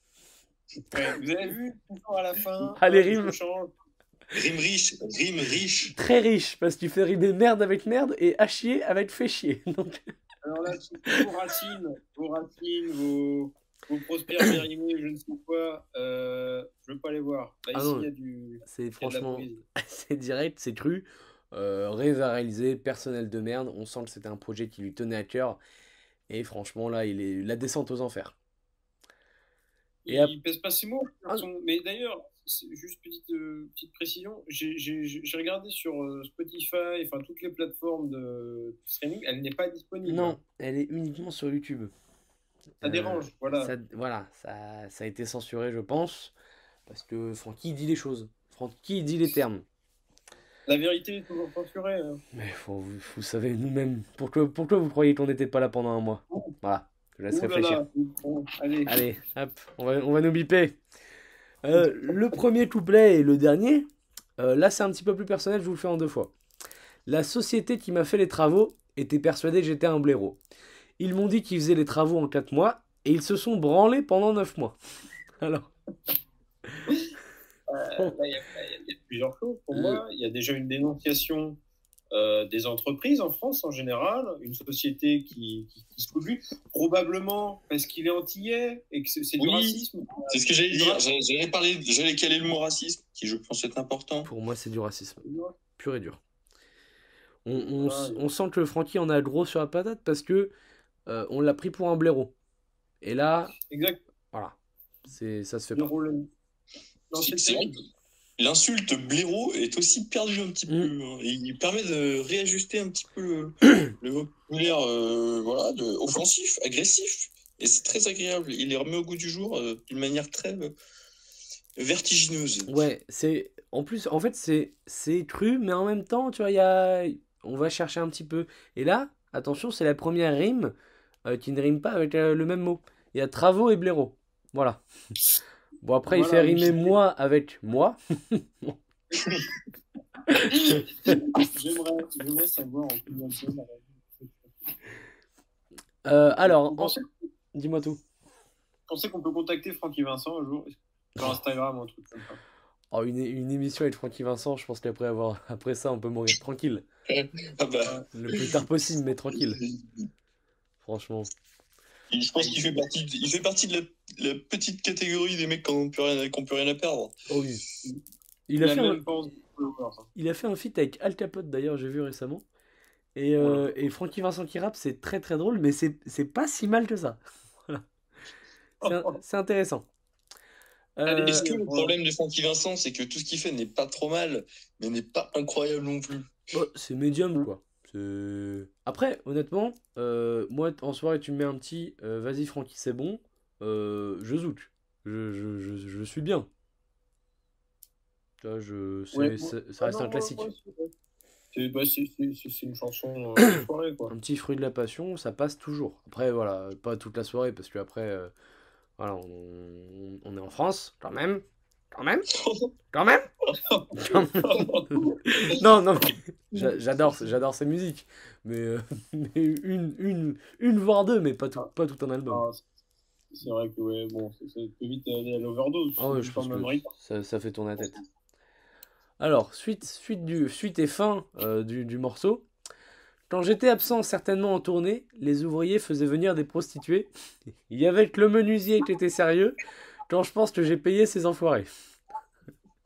Speaker 3: Ouais, vous avez vu, toujours à la fin,
Speaker 2: Ah, les
Speaker 3: euh,
Speaker 2: rimes.
Speaker 1: Rime riche, rime riche.
Speaker 2: Très riche, parce qu'il fait rimer merde avec merde et à chier avec fait chier. [laughs] Donc,
Speaker 3: Alors là, c'est vos racines, vos racines, vos, vos prospères périmés, je ne sais quoi, euh, je veux pas les voir. Là,
Speaker 2: Ah
Speaker 3: ici,
Speaker 2: non.
Speaker 3: il y a du.
Speaker 2: c'est franchement, [laughs] c'est direct, c'est cru. Euh, rêve à réaliser, personnel de merde. On sent que c'était un projet qui lui tenait à cœur. Et franchement, là, il est la descente aux enfers. Et
Speaker 3: Il, il pèse pas ses mots.
Speaker 2: Ah.
Speaker 3: Mais d'ailleurs, juste petite, euh, petite précision, j'ai regardé sur euh, Spotify, enfin toutes les plateformes de streaming, elle n'est pas disponible.
Speaker 2: Non, elle est uniquement sur YouTube.
Speaker 3: Ça
Speaker 2: Euh,
Speaker 3: dérange, voilà.
Speaker 2: ça- voilà, ça, ça a été censuré, je pense. Parce que Francky dit les choses. Francky dit les termes.
Speaker 3: La vérité est toujours censurée. hein.
Speaker 2: Mais faut- vous, savez, nous-mêmes. Pourquoi, pourquoi vous croyez qu'on n'était pas là pendant un mois? Voilà, je laisse
Speaker 3: Ouh là
Speaker 2: réfléchir.
Speaker 3: là, bon, allez.
Speaker 2: Allez, hop, on va, on va nous biper. Euh, le premier couplet et le dernier, euh, là c'est un petit peu plus personnel, je vous le fais en deux fois. La société qui m'a fait les travaux était persuadée que j'étais un blaireau. Ils m'ont dit qu'ils faisaient les travaux en 4 mois et ils se sont branlés pendant 9 mois. Alors,
Speaker 3: Euh, là, Il y, a- il y a plusieurs choses pour moi. Il y a déjà une dénonciation euh, des entreprises en France en général, une société qui, qui, qui se lui, probablement parce qu'il est antillais et que c'est du racisme.
Speaker 1: C'est ce que j'allais dire. J'allais j'allais parler, j'allais caler le mot racisme, qui je pense est important.
Speaker 2: pour moi c'est du racisme, pur et dur. On, on s-
Speaker 3: Ouais.
Speaker 2: on sent que Francky en a gros sur la patate parce que euh, on l'a pris pour un blaireau. Et là,
Speaker 3: Exact.
Speaker 2: voilà, c'est ça se fait
Speaker 3: Le
Speaker 2: pas.
Speaker 3: rôle-
Speaker 1: L'insulte blaireau est aussi perdue un petit
Speaker 2: Mm.
Speaker 1: peu. hein. Et il permet de réajuster un petit peu le, [coughs] le vocabulaire euh, voilà, de- offensif, agressif. Et c'est très agréable. Il les remet au goût du jour euh, d'une manière très euh, vertigineuse.
Speaker 2: Ouais, c'est. En plus, en fait, c'est c'est cru, mais en même temps, tu vois, il y a... on va chercher un petit peu. Et là, attention, c'est la première rime euh, qui ne rime pas avec euh, le même mot. Il y a travaux et blaireau. Voilà. [laughs] Bon, après, il
Speaker 3: Voilà,
Speaker 2: rimer
Speaker 3: je-
Speaker 2: moi avec moi.
Speaker 3: J'aimerais savoir en combien de temps.
Speaker 2: Euh, alors,
Speaker 3: Vous
Speaker 2: en-
Speaker 3: pensez,
Speaker 2: dis-moi tout.
Speaker 3: pensez qu'on peut contacter Francky Vincent un jour? Sur Instagram ou un truc comme ça
Speaker 2: Oh, une, une émission avec Francky Vincent, je pense qu'après avoir... après ça, on peut mourir tranquille.
Speaker 1: Ah bah,
Speaker 2: Le plus tard possible, mais tranquille. Franchement.
Speaker 1: Je pense qu'il fait partie, de- il fait partie de la, la petite catégorie des mecs qui n'ont plus, rien- qui ont plus rien à perdre.
Speaker 2: Oh oui. Il
Speaker 3: Il
Speaker 2: a
Speaker 3: a
Speaker 2: fait un... Il a fait un feat avec Al Capote d'ailleurs, j'ai vu récemment. Et, euh, et Francky Vincent qui rappe, c'est très très drôle, mais c'est c'est pas si mal que ça. [laughs] Voilà. C'est intéressant. Euh,
Speaker 1: Est-ce que le problème de Francky Vincent, c'est que tout ce qu'il fait n'est pas trop mal, mais n'est pas incroyable non plus?
Speaker 2: Oh, c'est médium quoi. Après, honnêtement, euh, moi en soirée, tu me mets un petit euh, vas-y Francky, c'est bon, euh, je zouk. Je, je, je, je suis bien. Je,
Speaker 3: Ouais,
Speaker 2: ça
Speaker 3: Ah
Speaker 2: reste
Speaker 3: non,
Speaker 2: un classique.
Speaker 3: c'est bah, une chanson euh, de soirée, quoi.
Speaker 2: Un petit fruit de la passion, ça passe toujours. Après, voilà, pas toute la soirée, parce que après, euh, voilà, on, on est en France. Quand même Quand même [laughs] Quand même [laughs] Non, non, [laughs] j'adore, j'adore ces musiques. Mais, euh, [laughs] mais une, une, une, voire deux, mais pas tout, pas tout un album.
Speaker 3: Ah, c'est- vrai que, ouais, bon, ça, ça peut vite aller à l'overdose.
Speaker 2: Ah ouais, je pense que ça fait tourner la tête. Alors, suite, suite, du, suite et fin euh, du, du morceau. Quand j'étais absent certainement en tournée, les ouvriers faisaient venir des prostituées. Il y avait que le menuisier qui était sérieux. Quand je pense que j'ai payé ces enfoirés.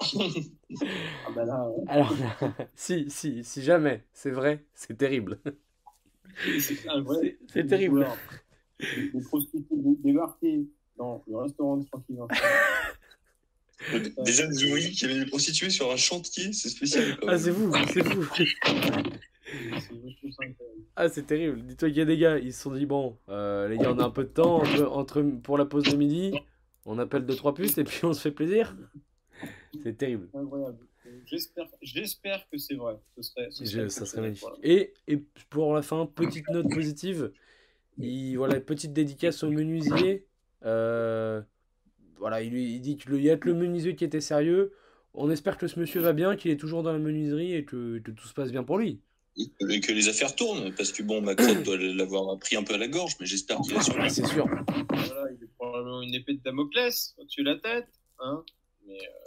Speaker 3: Ah bah là, ouais.
Speaker 2: Alors, [laughs] si, si, si jamais, c'est vrai, c'est terrible.
Speaker 3: c'est
Speaker 2: terrible.
Speaker 3: Les prostituées dé- débarquées dans le restaurant de Francky Vincent. [laughs]
Speaker 1: Des jeunes ouvriers qui avaient des prostituées sur un chantier, c'est spécial.
Speaker 2: Ah, c'est fou, c'est
Speaker 3: incroyable. [laughs]
Speaker 2: Ah, c'est terrible. Dis-toi qu'il y a des gars, ils se sont dit, bon, euh, les gars, on a un peu de temps entre, entre- pour la pause de midi. On appelle deux, trois putes et puis on se fait plaisir. C'est terrible.
Speaker 3: J'espère, que c'est vrai. Ce serait, ce
Speaker 2: Je- ça serait magnifique.
Speaker 3: voilà.
Speaker 2: Et, et pour la fin, petite note positive. Il, voilà, petite dédicace au menuisier. Euh, voilà, il, dit qu'il y a que le menuisier qui était sérieux. On espère que ce monsieur va bien, qu'il est toujours dans la menuiserie et que, que tout se passe bien pour lui.
Speaker 1: Et que les affaires tournent, parce que bon, Macron [coughs] doit l'avoir pris un peu à la gorge, mais j'espère qu'il a survécu.
Speaker 2: Ah, c'est sûr.
Speaker 3: Voilà, il est probablement une épée de Damoclès au-dessus de la tête. Hein mais, euh,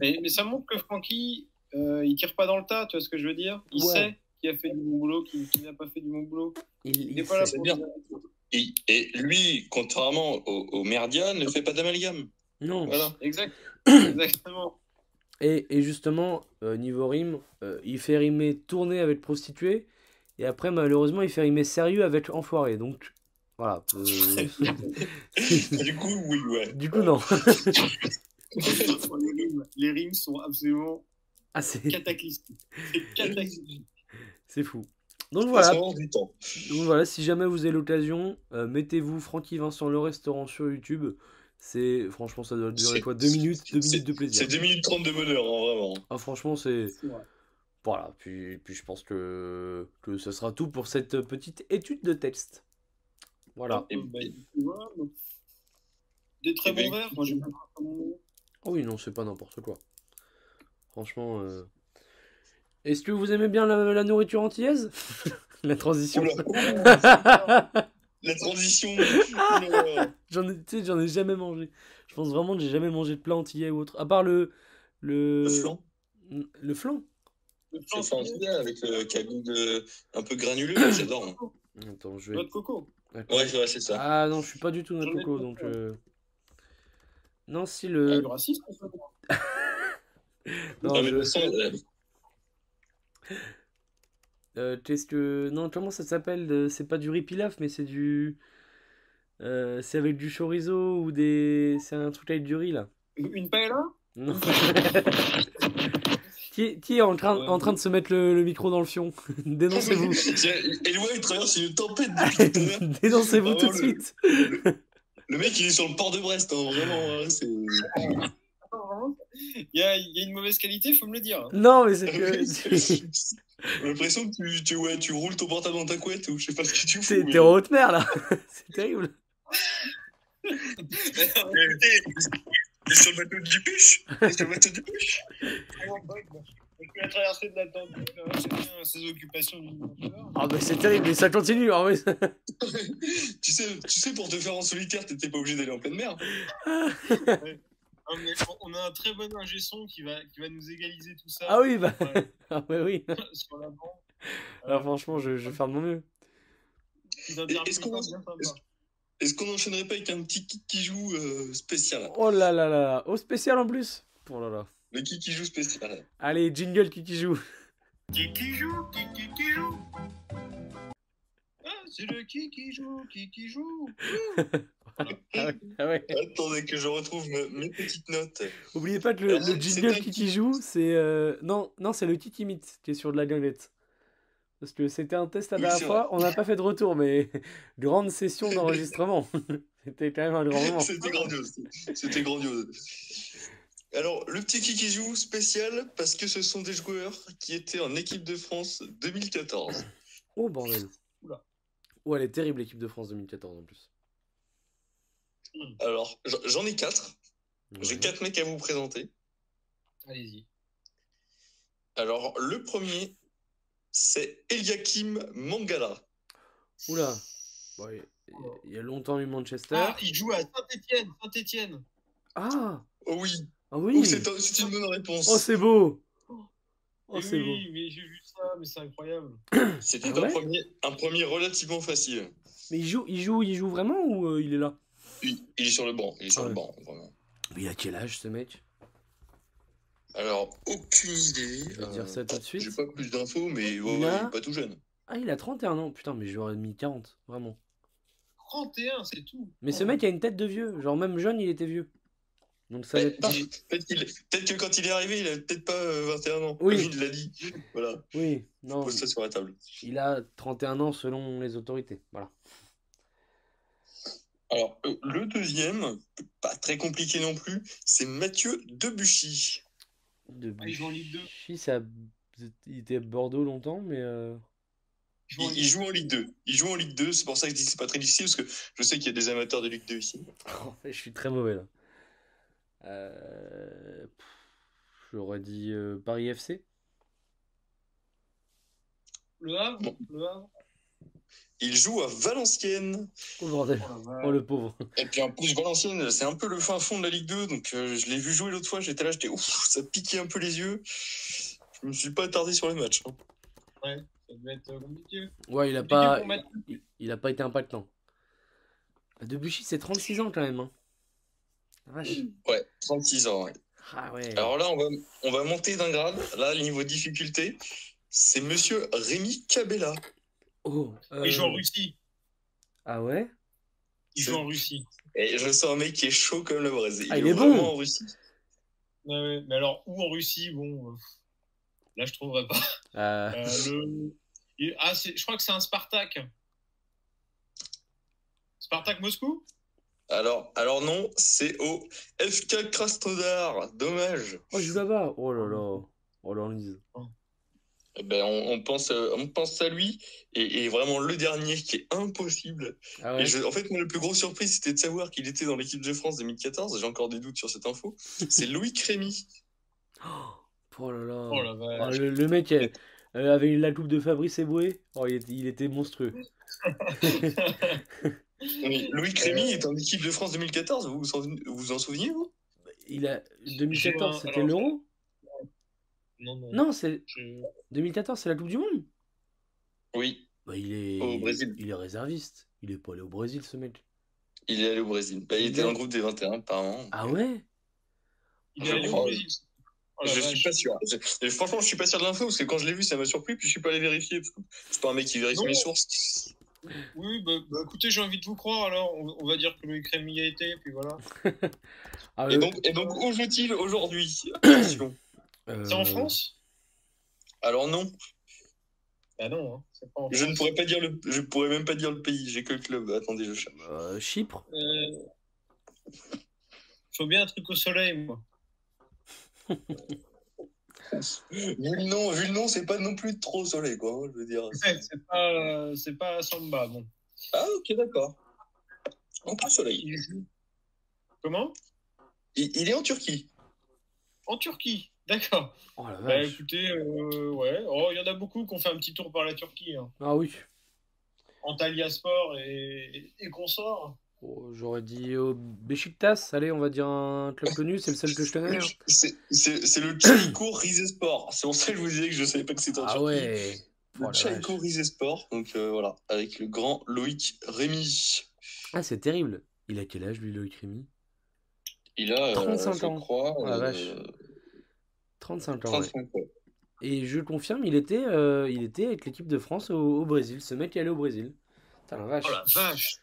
Speaker 3: mais, mais ça montre que Francky, euh, il tire pas dans le tas, tu vois ce que je veux dire? Il
Speaker 2: Ouais.
Speaker 3: sait qui a fait du bon boulot, qui, qui n'a pas fait du bon boulot.
Speaker 2: Il,
Speaker 3: Il
Speaker 2: il
Speaker 3: n'est pas là pour
Speaker 1: bien. Et, et lui, contrairement au, au Merdia, ne fait pas d'amalgame.
Speaker 2: Non.
Speaker 1: Voilà.
Speaker 3: Exact. [coughs] Exactement.
Speaker 2: Et, et justement, euh, niveau rime, euh, il fait rimer tourner avec prostituée. Et après, malheureusement, il fait rimer sérieux avec enfoiré. Donc, voilà. euh, [laughs] [laughs]
Speaker 1: du coup, oui, ouais.
Speaker 2: du coup, non. [laughs]
Speaker 3: les, rimes, les rimes sont absolument
Speaker 2: Ah, c'est
Speaker 3: cataclysmiques. C'est cataclysmique.
Speaker 2: c'est fou. Donc voilà. Donc voilà, si jamais vous avez l'occasion, euh, mettez-vous Francky Vincent le restaurant sur YouTube. C'est franchement ça doit durer quoi Deux minutes, deux
Speaker 1: c'est-
Speaker 2: minutes de plaisir.
Speaker 1: C'est 2 minutes 30 de bonheur, hein, vraiment.
Speaker 2: Ah franchement c'est voilà. Puis, puis je pense que que ce sera tout pour cette petite étude de texte. Voilà.
Speaker 1: Et-
Speaker 3: donc. Des très
Speaker 1: Eh ben,
Speaker 3: bons verres. Moi, j'aime bien
Speaker 2: Oh oui non c'est pas n'importe quoi. Franchement. euh, Est-ce que vous aimez bien la, la nourriture antillaise? La [laughs] transition.
Speaker 1: La transition. oula. [laughs]
Speaker 2: J'en ai, tu sais, j'en ai jamais mangé. Je pense vraiment que j'ai jamais mangé de plat antillais ou autre. À part le le
Speaker 1: Le flan.
Speaker 2: Le flan.
Speaker 3: Le
Speaker 1: Le
Speaker 3: flan, c'est
Speaker 1: antillais avec le cabine de... un peu granuleux, [coughs] j'adore. hein.
Speaker 2: Attends, je
Speaker 3: Noix
Speaker 2: vais.
Speaker 3: de coco.
Speaker 1: Ouais, ouais, c'est ça.
Speaker 2: Ah non, je suis pas du tout notre coco, donc. euh, Non, si
Speaker 3: Ah,
Speaker 2: le.
Speaker 3: du racisme. [laughs]
Speaker 2: Non,
Speaker 1: Non, mais
Speaker 2: je-
Speaker 1: le sang, euh,
Speaker 2: Qu'est-ce que. Non, comment ça s'appelle euh, C'est pas du riz pilaf, mais c'est du. euh, C'est avec du chorizo ou des. C'est un truc avec du riz là.
Speaker 3: Une paella?
Speaker 2: Non. [laughs] qui, qui est en train, en train de se mettre le, le micro dans le fion? [laughs] Dénoncez-vous.
Speaker 1: Eloi, il traverse une tempête depuis tout à l'heure.
Speaker 2: Dénoncez-vous tout de
Speaker 1: le-
Speaker 2: suite.
Speaker 1: Le mec, il est sur le port de Brest, hein, vraiment. hein, c'est...
Speaker 3: Il y a, il y a une mauvaise qualité, faut me le dire.
Speaker 2: Non, mais c'est que. [laughs]
Speaker 1: J'ai l'impression que tu, tu, ouais, tu roules ton portable dans ta couette ou je sais pas ce que tu fous.
Speaker 2: T'es
Speaker 1: mais-
Speaker 2: t'es en haute mer là. [laughs] c'est terrible. [laughs]
Speaker 1: T'es sur le bateau du pêche T'es sur le bateau du
Speaker 3: la traversée de euh, c'est bien ses occupations du monde.
Speaker 2: Ah, mais c'est terrible, mais ça continue. Ah, mais [laughs]
Speaker 1: tu, sais, tu sais, pour te faire en solitaire, t'étais pas obligé d'aller en pleine mer.
Speaker 3: Ah, mais on a un très bon ingé son qui va, qui va nous égaliser tout ça.
Speaker 2: Ah oui, bah. [laughs] Ah, ouais, oui. [laughs]
Speaker 3: sur la bande.
Speaker 2: Alors, franchement, je, je vais faire de mon mieux.
Speaker 1: Est-ce qu'on- Est-ce qu'on n'enchaînerait pas avec un petit qui joue euh, spécial?
Speaker 2: Oh là là là. Au spécial en plus. Oh là là.
Speaker 1: Le qui qui joue spécial.
Speaker 2: Allez, jingle qui qui joue.
Speaker 3: Qui qui joue Qui qui qui joue Ah, c'est le qui qui joue Qui qui joue [laughs]
Speaker 2: Ah ouais.
Speaker 1: Attendez que je retrouve me- mes petites notes.
Speaker 2: Oubliez pas que le, le jingle qui qui joue, c'est. euh, Non, non c'est le qui qui imite qui est sur de la guinguette. Parce que c'était un test la
Speaker 1: Oui,
Speaker 2: dernière
Speaker 1: c'est
Speaker 2: fois, on n'a pas fait de retour, mais [laughs] grande session d'enregistrement. [laughs] c'était quand même un grand moment.
Speaker 1: C'était grandiose. C'était grandiose. Alors, le petit qui qui joue spécial parce que ce sont des joueurs qui étaient en équipe de France 2014.
Speaker 2: Oh bordel.
Speaker 3: Oula.
Speaker 2: Oh, elle est terrible, l'équipe de France 2014 en plus.
Speaker 1: Alors, j'en- ai quatre. J'ai quatre mecs à vous présenter.
Speaker 3: Allez-y.
Speaker 1: Alors, le premier, c'est Eliakim Mangala.
Speaker 2: Oula. Bon, il- il y a longtemps eu Manchester.
Speaker 3: Ah, il joue à Saint-Etienne. Saint-Etienne.
Speaker 2: Ah
Speaker 1: Oh oui,
Speaker 2: Ah
Speaker 1: Oh,
Speaker 2: oui
Speaker 1: c'est un- c'est une bonne réponse.
Speaker 2: Oh, c'est beau Oh,
Speaker 3: Eh
Speaker 2: c'est beau.
Speaker 3: oui, mais j'ai vu ça, mais c'est incroyable. [coughs]
Speaker 1: C'était
Speaker 2: Ah ouais
Speaker 1: un, premier, un premier relativement facile.
Speaker 2: Mais il joue, il joue, il joue vraiment ou euh, il est là?
Speaker 1: Il, il est sur le banc, il est sur
Speaker 2: Ah
Speaker 1: le
Speaker 2: ouais.
Speaker 1: banc, vraiment.
Speaker 2: Mais il a quel âge ce mec?
Speaker 1: Alors, aucune idée.
Speaker 2: Je vais
Speaker 1: euh,
Speaker 2: dire ça tout de suite.
Speaker 1: J'ai pas plus d'infos, mais ouais,
Speaker 2: Il
Speaker 1: ouais,
Speaker 2: a-
Speaker 1: il est pas tout jeune.
Speaker 2: Ah, il a 31 ans. Putain, mais j'aurais mis 40, vraiment.
Speaker 3: 31, c'est tout.
Speaker 2: Mais ce mec a une tête de vieux. Genre, même jeune, il était vieux. Donc ça.
Speaker 1: Peut-être qu'il- peut-être que quand il est arrivé, il avait peut-être pas euh, 21 ans.
Speaker 2: Oui.
Speaker 1: Comme il l'a dit. Voilà,
Speaker 2: Oui, non.
Speaker 1: pose ça sur la table.
Speaker 2: Il a 31 ans selon les autorités. Voilà.
Speaker 1: Alors, euh, le deuxième, pas très compliqué non plus, c'est Mathieu Debuchy.
Speaker 2: De
Speaker 3: Ah, il joue en Ligue 2.
Speaker 2: Buchy, ça... Il était à Bordeaux longtemps, mais... euh,
Speaker 3: Il joue en
Speaker 1: Il,
Speaker 3: Ligue
Speaker 1: joue en Ligue 2. Il joue en Ligue 2, c'est pour ça que je dis que c'est pas très difficile, parce que je sais qu'il y a des amateurs de Ligue 2 ici. [laughs]
Speaker 2: Je suis très mauvais là. Euh... J'aurais dit euh, Paris FC.
Speaker 3: Le Havre
Speaker 1: Bon.
Speaker 3: Le Havre
Speaker 1: Il joue à Valenciennes.
Speaker 2: Oh bordel.
Speaker 3: Oh.
Speaker 2: Oh le pauvre.
Speaker 1: Et puis en plus, Valenciennes, c'est un peu le fin fond de la Ligue 2, donc euh, je l'ai vu jouer l'autre fois, j'étais là, j'étais ouf, ça piquait un peu les yeux. Je me suis pas attardé sur le match. hein.
Speaker 3: Ça devait être compliqué.
Speaker 2: Ouais, il a pas... il a pas été impactant. Debuchy, c'est 36 ans quand même. Hein. Vache.
Speaker 1: Ouais, 36 ans. ouais.
Speaker 2: Ah ouais.
Speaker 1: Alors là, on va, on va monter d'un grade. Là, le niveau difficulté, c'est monsieur Rémi Cabella.
Speaker 2: Oh.
Speaker 3: Il joue en
Speaker 2: euh,
Speaker 3: Russie.
Speaker 2: Ah ouais?
Speaker 3: Il joue en Russie.
Speaker 1: Et je sens un mec qui est chaud comme le Brésil.
Speaker 2: Ah, il est
Speaker 1: vraiment
Speaker 2: bon.
Speaker 1: en Russie.
Speaker 3: Ouais. Mais alors, où en Russie? Bon, euh, là, je trouverais pas.
Speaker 2: Euh,
Speaker 3: Euh, le... Ah, c'est- je crois que c'est un Spartak. Spartak Moscou?
Speaker 1: Alors, alors non, c'est au FK Krasnodar. Dommage.
Speaker 2: Oh, joue là-bas. Oh là là. Oh l'enlise.
Speaker 1: Eh Ben, on, on pense, euh, on pense à lui et, et vraiment le dernier qui est impossible.
Speaker 2: Ah ouais.
Speaker 1: Et je- en fait, moi, la plus grosse surprise, c'était de savoir qu'il était dans l'équipe de France 2014. J'ai encore des doutes sur cette info. [laughs] C'est Louis Crémy.
Speaker 2: Oh là là.
Speaker 3: Oh
Speaker 2: Ah, le, le mec euh, euh, avait la coupe de Fabrice Eboué. Oh, il était, il était monstrueux. [laughs] [laughs]
Speaker 1: Mais Louis Crémy est en équipe de France 2014. Vous vous en, souvenez, vous?
Speaker 2: Il a
Speaker 3: J'ai
Speaker 2: 2014,
Speaker 3: un-
Speaker 2: c'était l'Euro?
Speaker 3: Non, non.
Speaker 2: Non, c'est
Speaker 3: je-
Speaker 2: 2014, c'est la Coupe du Monde?
Speaker 1: Oui,
Speaker 2: Bah, il est
Speaker 1: Au Brésil.
Speaker 2: il est réserviste. Il est pas allé au Brésil ce mec.
Speaker 1: il est allé au Brésil. Bah, il était
Speaker 2: est-
Speaker 1: dans le groupe des 21, apparemment.
Speaker 2: Ah ouais?
Speaker 3: Il est allé
Speaker 1: Je
Speaker 3: au. Brésil. Oh la
Speaker 1: je
Speaker 3: vache.
Speaker 1: suis pas sûr. Je- franchement, je suis pas sûr de l'info parce que quand je l'ai vu, ça m'a surpris. Puis je suis pas allé vérifier parce que je suis pas un mec qui vérifie
Speaker 3: Non.
Speaker 1: mes sources.
Speaker 3: Oui, bah, bah, écoutez, j'ai envie de vous croire alors. On, on va dire que Loïc Rémy y a été, puis voilà. [laughs]
Speaker 2: Ah,
Speaker 1: Et
Speaker 2: le-
Speaker 1: donc, et donc où joue-t-il aujourd'hui. [coughs]
Speaker 3: C'est en
Speaker 2: euh,
Speaker 3: France?
Speaker 1: Alors non,
Speaker 3: Bah non, hein, c'est pas en
Speaker 1: je
Speaker 3: France.
Speaker 1: ne pourrais pas dire le, je pourrais même pas dire le pays. J'ai que le club. Attendez, je cherche.
Speaker 2: euh, Chypre
Speaker 3: Euh, Faut bien un truc au soleil, moi. [laughs]
Speaker 1: Vu le nom, vu le nom, c'est pas non plus trop soleil, quoi. hein, Je veux dire.
Speaker 3: Ouais, c'est pas, c'est pas Samba, bon.
Speaker 1: Ah ok, d'accord. En plus soleil.
Speaker 3: Il joue. Comment?
Speaker 1: Il, il est en Turquie.
Speaker 3: En Turquie, d'accord.
Speaker 2: Oh
Speaker 3: Bah écoutez, euh, ouais. Oh, il y en a beaucoup qui ont fait un petit tour par la Turquie. Hein.
Speaker 2: Ah oui.
Speaker 3: Antalya Sport et, et consorts.
Speaker 2: Oh, J'aurais dit au Beşiktaş, allez, on va dire un club connu, c'est le seul que je connais. hein.
Speaker 1: C'est c'est- c'est le Tchaïko Rizespor. C'est pour ça que je vous disais que je savais pas que c'était en
Speaker 2: Ah
Speaker 1: Turquie.
Speaker 2: ouais.
Speaker 1: Le
Speaker 2: Oh.
Speaker 1: Rizespor. Donc euh, voilà, avec le grand Loïc Rémy.
Speaker 2: Ah, c'est terrible. Il a quel âge, lui, Loïc Rémy?
Speaker 1: Il a, euh,
Speaker 2: 35
Speaker 1: je
Speaker 2: ans.
Speaker 1: crois, euh,
Speaker 2: vache. 35 ans, ouais.
Speaker 1: 35 ans.
Speaker 2: Et je confirme, il était, euh, il était avec l'équipe de France au, au Brésil. Ce mec est allé au Brésil. Putain, la vache.
Speaker 3: Oh la vache.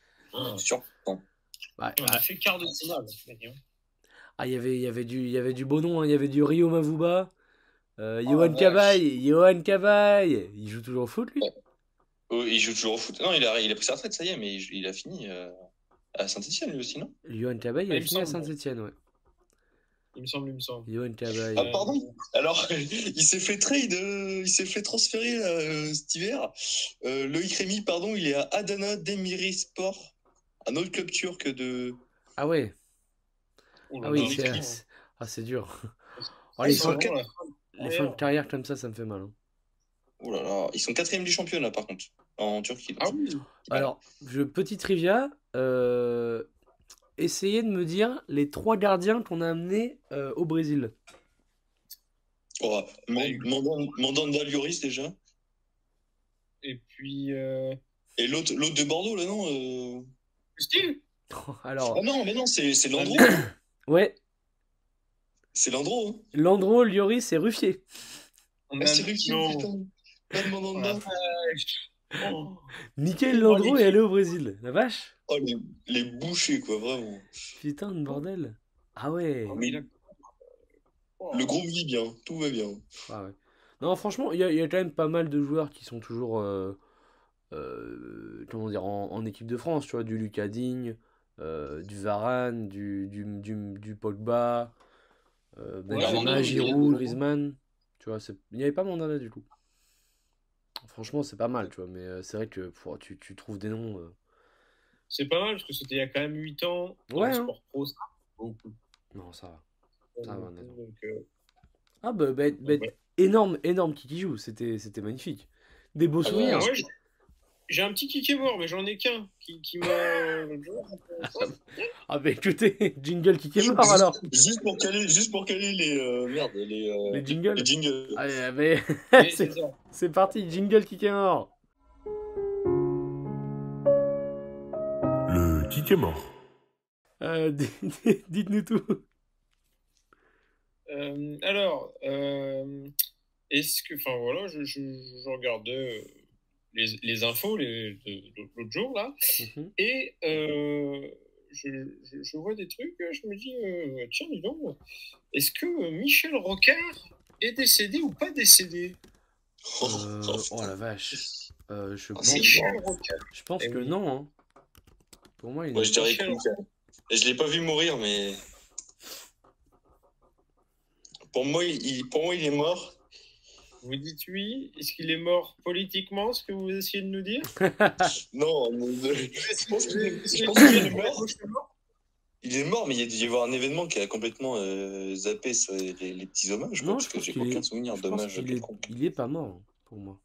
Speaker 2: Ouais,
Speaker 3: On
Speaker 2: ouais.
Speaker 3: a fait quart de finale.
Speaker 2: Ah, il y avait, il y avait du, il y avait du beau nom. hein. Il y avait du Rio Mavuba, euh,
Speaker 1: Oh,
Speaker 2: Johan. Cabaye, Johan Cabaye. Il joue toujours au foot, lui?
Speaker 1: Oh, il joue toujours au foot. Non, il a, il a pris sa retraite, ça y est, mais il, il a fini euh, à Saint-Etienne lui aussi, non?
Speaker 2: Johan Cabaye, il
Speaker 3: Ah,
Speaker 2: a fini à
Speaker 3: semble.
Speaker 2: Saint-Etienne, ouais.
Speaker 3: Il me semble, il me semble.
Speaker 2: Johan Cabaye.
Speaker 1: Ah, pardon? Alors, [laughs] il s'est fait trade, euh, il s'est fait transférer là, euh, cet hiver. Euh, Loïc Rémy, pardon, il est à Adana Demirspor, un autre club turc de.
Speaker 2: Ah ouais.
Speaker 3: Oh là
Speaker 2: Ah oui,
Speaker 3: là,
Speaker 2: c'est ah, c'est dur. Oh,
Speaker 3: Ah,
Speaker 2: les,
Speaker 3: ils
Speaker 2: fins, les de carrière comme ça, ça me fait mal. hein.
Speaker 1: Oh là là, ils sont quatrième du championnat par contre, en Turquie. là.
Speaker 3: Ah oui
Speaker 2: Alors, je, petit trivia, euh, essayez de me dire les trois gardiens qu'on a amenés euh, au Brésil.
Speaker 1: Oh, Man- Mandan Mandanda Lloris déjà.
Speaker 3: Et puis. Euh...
Speaker 1: Et l'autre l'autre de Bordeaux, là, non euh...
Speaker 3: Steve [laughs]
Speaker 2: Alors,
Speaker 1: Ah non, mais non, c'est c'est Landreau. [coughs]
Speaker 2: ouais,
Speaker 1: c'est Landreau. Hein.
Speaker 2: Landreau, et Ruffier.
Speaker 1: Ah, c'est
Speaker 3: non.
Speaker 1: putain. Pas de
Speaker 3: Oh vache. Oh.
Speaker 2: Nickel
Speaker 3: Oh,
Speaker 2: Landreau
Speaker 3: les-
Speaker 2: est allé au Brésil. La vache
Speaker 1: Oh, les, les bouchers, quoi, vraiment.
Speaker 2: Putain de bordel. Ah ouais.
Speaker 3: Oh, mais Oh.
Speaker 1: Le groupe vit bien, tout va bien.
Speaker 2: Ah ouais. Non, franchement, il y, a- il y a quand même pas mal de joueurs qui sont toujours euh, euh, comment dire, en, en équipe de France. Tu vois, du Lucas Digne, euh, du Varane, du, du, du, du Pogba, euh, Benzema, Giroud, Griezmann. Tu vois, il n'y avait pas Mandanda du tout. Franchement, c'est pas mal, tu vois, mais euh, c'est vrai que tu, tu trouves des noms.
Speaker 3: C'est pas mal parce que c'était il y a quand même 8 ans.
Speaker 2: Ouais, hein.
Speaker 3: sport pro, ça. Beaucoup.
Speaker 2: Non, ça va. Ça va, honnêtement.
Speaker 3: Donc,
Speaker 2: Ah, bah, bah, bah,
Speaker 3: ouais.
Speaker 2: énorme, énorme qui joue. C'était magnifique. Des beaux
Speaker 1: Ah
Speaker 2: souvenirs.
Speaker 3: Ah ouais, j'ai- un petit qui est mort, mais j'en ai qu'un qui, qui m'a. jour.
Speaker 2: Ah, bah écoutez, [laughs] jingle qui est mort alors.
Speaker 1: Juste pour caler, juste pour caler les euh, merde, les, euh,
Speaker 2: Les jingles.
Speaker 1: les jingles.
Speaker 2: Allez, ah, mais [laughs]
Speaker 3: Mais [laughs]
Speaker 2: c'est parti, jingle qui est mort.
Speaker 4: Le qui est mort.
Speaker 2: Euh, Dites-nous tout.
Speaker 3: Euh, alors, euh, est-ce que. Enfin voilà, je, je, je regardais euh, les, les infos l'autre jour là,
Speaker 2: Mhm.
Speaker 3: et euh, je, je, je vois des trucs, je me dis, euh, tiens, dis donc, est-ce que Michel Rocard est décédé ou pas décédé?
Speaker 2: Euh, oh la vache. Euh, je
Speaker 1: Ah,
Speaker 2: pense,
Speaker 1: c'est
Speaker 3: Michel Rocard.
Speaker 2: je pense
Speaker 3: Eh
Speaker 2: que
Speaker 3: oui.
Speaker 2: non. hein. Pour moi, il
Speaker 1: Moi, je dirais que je l'ai pas vu mourir, mais [laughs] pour moi, il- pour moi, il est mort.
Speaker 3: Vous dites oui Est-ce qu'il est mort politiquement, ce que vous essayez de nous dire? [laughs]
Speaker 1: Non, mais- je pense qu'il est, mort. Il est mort, mais il y a dû y avoir un événement qui a complètement euh, zappé ce- les, les petits hommages. quoi,
Speaker 2: Non,
Speaker 1: parce
Speaker 2: je
Speaker 1: que
Speaker 2: pense
Speaker 1: j'ai
Speaker 2: qu'il
Speaker 1: aucun
Speaker 2: est-
Speaker 1: souvenir d'hommage
Speaker 2: est, il est pas mort, hein, pour moi.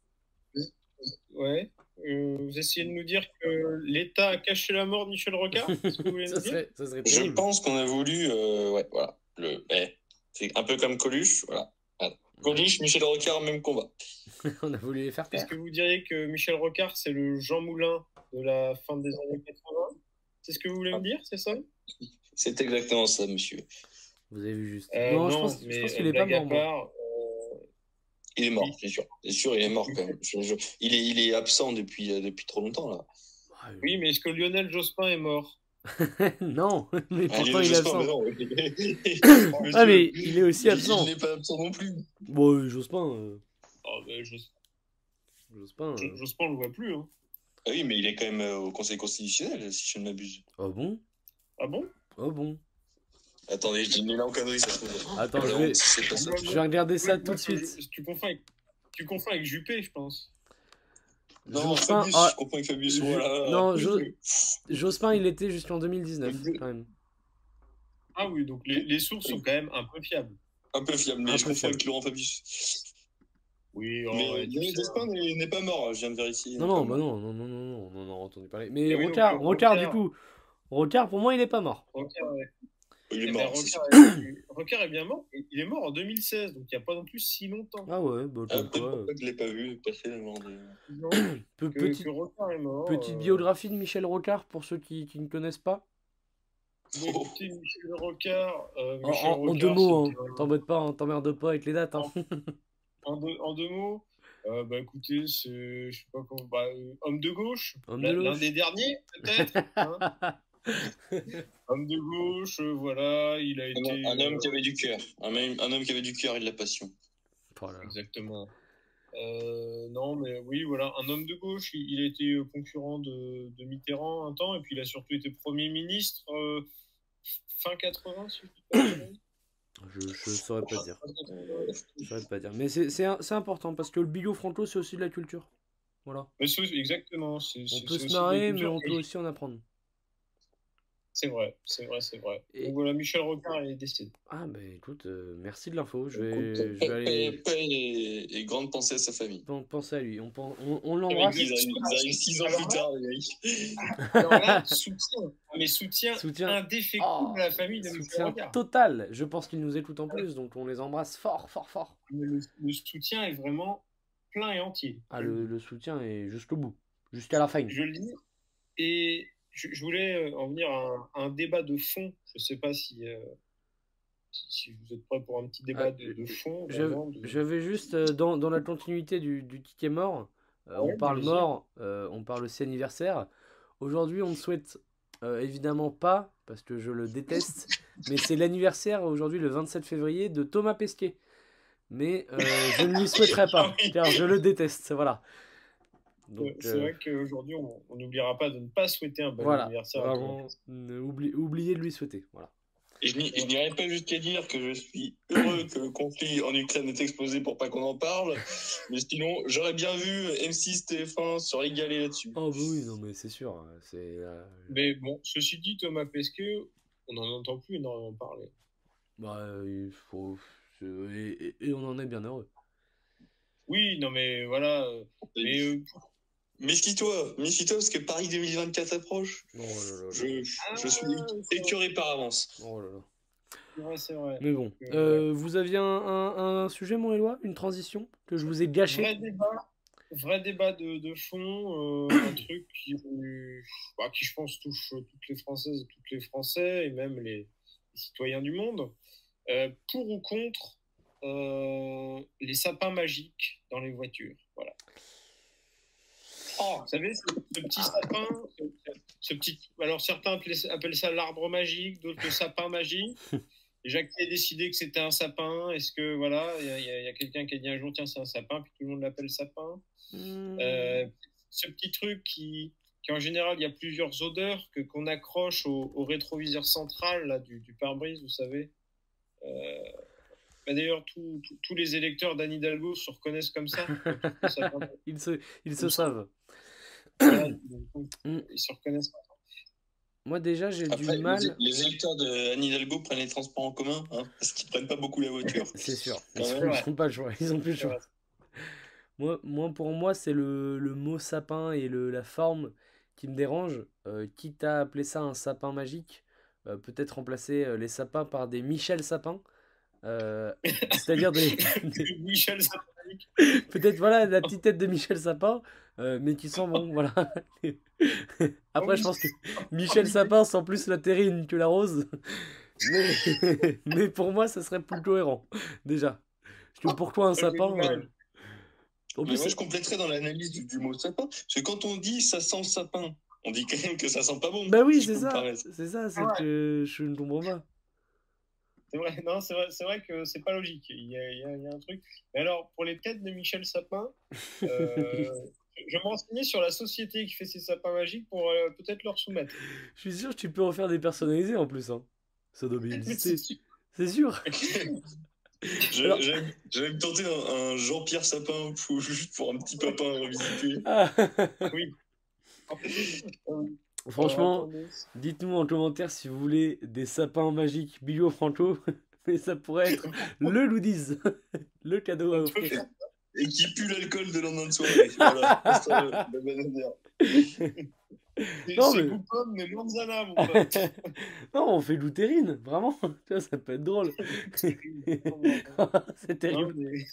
Speaker 3: Ouais. Euh, vous essayez de nous dire que l'État a caché la mort de Michel Rocard que [laughs]
Speaker 2: ça, serait, ça serait
Speaker 1: Je pense qu'on a voulu, euh, ouais, voilà, le, eh, c'est un peu comme Coluche, voilà. Voilà. Coluche, Michel Rocard, même combat. [laughs]
Speaker 2: On a voulu les faire
Speaker 3: Est-ce que vous diriez que Michel Rocard, c'est le Jean Moulin de la fin des années 80 C'est ce que vous voulez me dire, c'est ça?
Speaker 1: C'est exactement ça, monsieur.
Speaker 2: Vous avez vu juste.
Speaker 3: Euh,
Speaker 2: non, je pense, qu'il
Speaker 3: euh,
Speaker 2: est pas mort.
Speaker 3: part, euh,
Speaker 1: Il est mort, c'est sûr. C'est sûr, il est mort quand même. Je- je- il, est, il est absent depuis, euh, depuis trop longtemps là.
Speaker 2: Ah,
Speaker 3: Oui, mais est-ce que Lionel Jospin est mort? [laughs]
Speaker 2: non, mais
Speaker 1: Ah,
Speaker 2: pourtant il est
Speaker 1: Jospin,
Speaker 2: absent.
Speaker 1: mais [laughs] non.
Speaker 2: Ah, mais
Speaker 1: Monsieur,
Speaker 2: il est aussi absent.
Speaker 1: Il n'est pas absent non plus.
Speaker 2: Bon, euh, Jospin. euh,
Speaker 3: oh, ben, Jos-
Speaker 2: Jospin.
Speaker 3: Jo-
Speaker 2: euh,
Speaker 3: Jospin, on le voit plus. Hein.
Speaker 1: Ah oui, mais il est quand même euh, au Conseil constitutionnel, si je ne m'abuse.
Speaker 2: Oh bon?
Speaker 3: Ah bon?
Speaker 2: Oh bon?
Speaker 1: Attendez, je dis une en connerie, ça se trouve.
Speaker 2: Attends, je vais,
Speaker 1: pas
Speaker 2: je vais regarder ça
Speaker 3: Oui,
Speaker 2: tout de suite.
Speaker 3: Tu confonds avec, tu confonds avec Juppé, je pense.
Speaker 1: Non,
Speaker 2: Jospin,
Speaker 1: Fabius,
Speaker 2: ah,
Speaker 1: je comprends avec Fabius. Voilà.
Speaker 2: non, Jo- [laughs] Jospin, il était jusqu'en 2019, quand même.
Speaker 3: Ah oui, donc les, les sources sont quand même un peu fiables.
Speaker 1: Un peu fiable, mais
Speaker 2: Un
Speaker 1: je confonds avec Laurent Fabius.
Speaker 3: Oui, oh,
Speaker 1: mais Jospin n'est n'est pas mort, je viens de vérifier.
Speaker 2: Non, non, bah non, non, non, non, non, non, non, entendu parler. Mais
Speaker 3: oui,
Speaker 2: Rocard,
Speaker 3: euh,
Speaker 2: Rocard, du coup, Rocard, pour moi, il est pas mort.
Speaker 3: Rocard, ouais.
Speaker 1: Il
Speaker 3: Eh
Speaker 1: est
Speaker 3: ben,
Speaker 1: mort.
Speaker 3: est, bien mort. Il est mort en 2016, donc il n'y a pas non plus si longtemps.
Speaker 2: Ah ouais, bah
Speaker 1: Ah, peut-être que je l'ai pas vu passer le moment de...
Speaker 3: Non, [coughs]
Speaker 2: pe-
Speaker 3: que,
Speaker 2: petite
Speaker 3: que Rocard est mort.
Speaker 2: petite
Speaker 3: euh,
Speaker 2: biographie de Michel Rocard, pour ceux qui, qui ne connaissent pas.
Speaker 3: écoutez, Michel Rocard. euh,
Speaker 2: En,
Speaker 3: Michel
Speaker 2: en- en
Speaker 3: Rocard,
Speaker 2: deux mots, hein. t'embête pas, hein, t'emmerdes pas avec les dates. Hein. [laughs]
Speaker 3: En deux, en deux mots, euh, bah écoutez, c'est, je sais pas comment, bah, homme de gauche, l'un des derniers peut-être. [laughs] [laughs] homme de gauche, voilà, il a
Speaker 1: Un,
Speaker 3: été.
Speaker 1: un homme
Speaker 3: euh,
Speaker 1: qui avait du cœur. Un, homme- un homme qui avait du cœur et de la passion.
Speaker 2: Voilà.
Speaker 3: Exactement. Euh, non, mais oui, voilà, un homme de gauche. Il, il a été euh, concurrent de, de Mitterrand un temps, et puis il a surtout été Premier ministre euh, fin 80, si je conneries. [coughs]
Speaker 2: Je, je saurais pas dire.
Speaker 3: Fin 80.
Speaker 2: Je saurais pas dire. Mais c'est important parce que le bigot franco, c'est aussi de la culture. Voilà.
Speaker 3: Mais c'est- exactement. c'est-
Speaker 2: On peut se marrer, mais on peut aussi en apprendre.
Speaker 3: C'est vrai, c'est vrai, c'est vrai.
Speaker 2: Et-
Speaker 3: Donc voilà, Michel Rocard est décédé.
Speaker 2: Ah, bah écoute, euh, merci de l'info. Je vais,
Speaker 1: Écoute,
Speaker 2: je vais aller
Speaker 1: et, et grande pensée à sa famille.
Speaker 2: pen- penser à lui. On, on, on
Speaker 1: Ils
Speaker 2: l'embrasse.
Speaker 1: arrivent, ils arrivent six ans plus tard, les mecs. [laughs]
Speaker 3: Alors là, soutien, mais soutien,
Speaker 2: Soutien.
Speaker 3: indéfectible
Speaker 2: Oh,
Speaker 3: à la famille de Michel
Speaker 2: Soutien
Speaker 3: Rocard.
Speaker 2: total. Je pense qu'ils nous écoutent en plus, donc on les embrasse fort, fort, fort.
Speaker 3: Mais Le, le soutien est vraiment plein et entier.
Speaker 2: Ah, le, le soutien est jusqu'au bout, jusqu'à la fin.
Speaker 3: Je le dis. Et je, je voulais euh, en venir à un, à un débat de fond. Je ne sais pas si, euh, si, si vous êtes prêts pour un petit débat
Speaker 2: Ah,
Speaker 3: de, de fond.
Speaker 2: Je- J'avais juste, euh, dans, dans la continuité du, du ticket mort, euh,
Speaker 3: Ouais,
Speaker 2: on parle mort, euh, on parle aussi anniversaire. Aujourd'hui, on ne souhaite évidemment pas, parce que je le déteste, [laughs] mais c'est l'anniversaire aujourd'hui, le 27 février, de Thomas Pesquet. Mais je ne lui souhaiterais pas, [laughs]
Speaker 3: Ah
Speaker 2: car je le déteste, voilà. Donc,
Speaker 3: C'est
Speaker 2: euh,
Speaker 3: vrai qu'aujourd'hui, on n'oubliera pas de ne pas souhaiter un bon
Speaker 2: voilà,
Speaker 3: anniversaire.
Speaker 2: vraiment, oublie- oubliez de lui souhaiter, voilà.
Speaker 1: Et je n'irai pas jusqu'à dire que je suis heureux que le conflit en Ukraine ait explosé pour pas qu'on en parle. [laughs] Mais sinon, j'aurais bien vu M6 TF1 se régaler là-dessus.
Speaker 2: Oh bah oui, non mais c'est sûr, hein, c'est... euh,
Speaker 3: Mais bon, ceci dit, Thomas Pesquet, on n'en entend plus énormément parler.
Speaker 2: bah, euh, il faut... Et, et- et on en est bien heureux.
Speaker 3: Oui, non, mais voilà. Mais euh,
Speaker 1: Méfie-toi, méfie-toi parce que Paris 2024 approche.
Speaker 2: Oh là là.
Speaker 1: Je, je suis
Speaker 3: Ah,
Speaker 1: écœuré par avance.
Speaker 2: Oh là là.
Speaker 3: c'est vrai, c'est vrai.
Speaker 2: Mais bon,
Speaker 3: Euh,
Speaker 2: euh, vous aviez un, un- un sujet, mon Éloi Une transition que je vous ai gâché
Speaker 3: Vrai débat, vrai débat de, de fond, euh, un truc qui, bah, qui, je pense, touche toutes les Françaises et tous les Français, et même les, les citoyens du monde. Euh, pour ou contre euh, les sapins magiques dans les voitures Voilà.
Speaker 1: Oh,
Speaker 3: Vous savez, ce, ce petit sapin, ce, ce petit. Alors, certains appellent, ça l'arbre magique, d'autres le sapin magique. [laughs] Qui a décidé que c'était un sapin Est-ce que, voilà, il y a, quelqu'un qui a dit un jour, tiens, c'est un sapin, puis tout le monde l'appelle sapin
Speaker 2: Hmm.
Speaker 3: Euh, Ce petit truc qui, qui, en général, il y a plusieurs odeurs que qu'on accroche au, au rétroviseur central là, du, du pare-brise, vous savez. Euh, bah, D'ailleurs, tous- les électeurs d'Anne Hidalgo se reconnaissent comme ça. [laughs]
Speaker 2: Ils se, ils se savent. [coughs] Mm.
Speaker 3: ils se reconnaissent pas.
Speaker 2: Moi, déjà, j'ai du mal.
Speaker 1: les, les électeurs de Anne Hidalgo prennent les transports en commun hein, parce qu'ils prennent pas beaucoup la voiture. [laughs]
Speaker 2: C'est sûr. Ils n'ont
Speaker 3: ouais.
Speaker 2: pas le choix. Ils ont plus le choix. Moi, moi, pour moi, c'est le, le mot sapin et le, la forme qui me dérange. Euh, quitte à appeler ça un sapin magique, euh, peut-être remplacer euh, les sapins par des Michel Sapin. Euh, [laughs] C'est-à-dire des, des- [laughs]
Speaker 3: Michel Sapin. [laughs]
Speaker 2: peut-être voilà la petite tête de Michel Sapin, euh, mais qui sent bon, voilà. [laughs] Après, je pense que Michel Sapin sent plus la terrine que la rose, [laughs] mais, mais pour moi, ça serait plus cohérent déjà. Parce que pourquoi un
Speaker 3: j'ai
Speaker 2: sapin euh, En
Speaker 1: Mais
Speaker 2: plus,
Speaker 1: moi, je compléterais dans l'analyse du, du mot sapin. Parce que quand on dit ça sent sapin, on dit quand même que ça sent pas bon.
Speaker 2: bah oui,
Speaker 1: si
Speaker 2: c'est ça. C'est ça, c'est
Speaker 3: Ouais.
Speaker 2: que je ne comprends pas.
Speaker 3: C'est vrai, non, c'est vrai, c'est vrai que c'est pas logique. Il y, a, il y a- il y a un truc. Mais alors, pour les têtes de Michel Sapin, euh, [laughs] je vais me renseigner sur la société qui fait ces sapins magiques pour euh, peut-être leur soumettre.
Speaker 2: Je suis sûr que tu peux en faire des personnalisés en plus. Hein. Ça doit bien exister. C'est sûr. [laughs]
Speaker 1: Je-
Speaker 2: Alors-
Speaker 1: J'allais me tenter un, un Jean-Pierre Sapin pour, juste pour un petit papin à revisiter.
Speaker 2: Ah.
Speaker 3: Euh,
Speaker 2: Franchement,
Speaker 3: attendez.
Speaker 2: dites-nous en commentaire si vous voulez des sapins magiques Billy Franco. [laughs] Mais ça pourrait être le Loudiz. [laughs] le cadeau à offrir.
Speaker 1: Et qui pue l'alcool de lendemain de soirée. Voilà, [laughs] ça, le- le à
Speaker 2: Non,
Speaker 3: c'est
Speaker 2: mais-
Speaker 3: vous pomme, mais manzana, mon pote.
Speaker 2: non, on fait Loutérine, vraiment. Tu vois, ça peut être drôle. c'est
Speaker 3: Non,
Speaker 2: terrible.
Speaker 3: mais-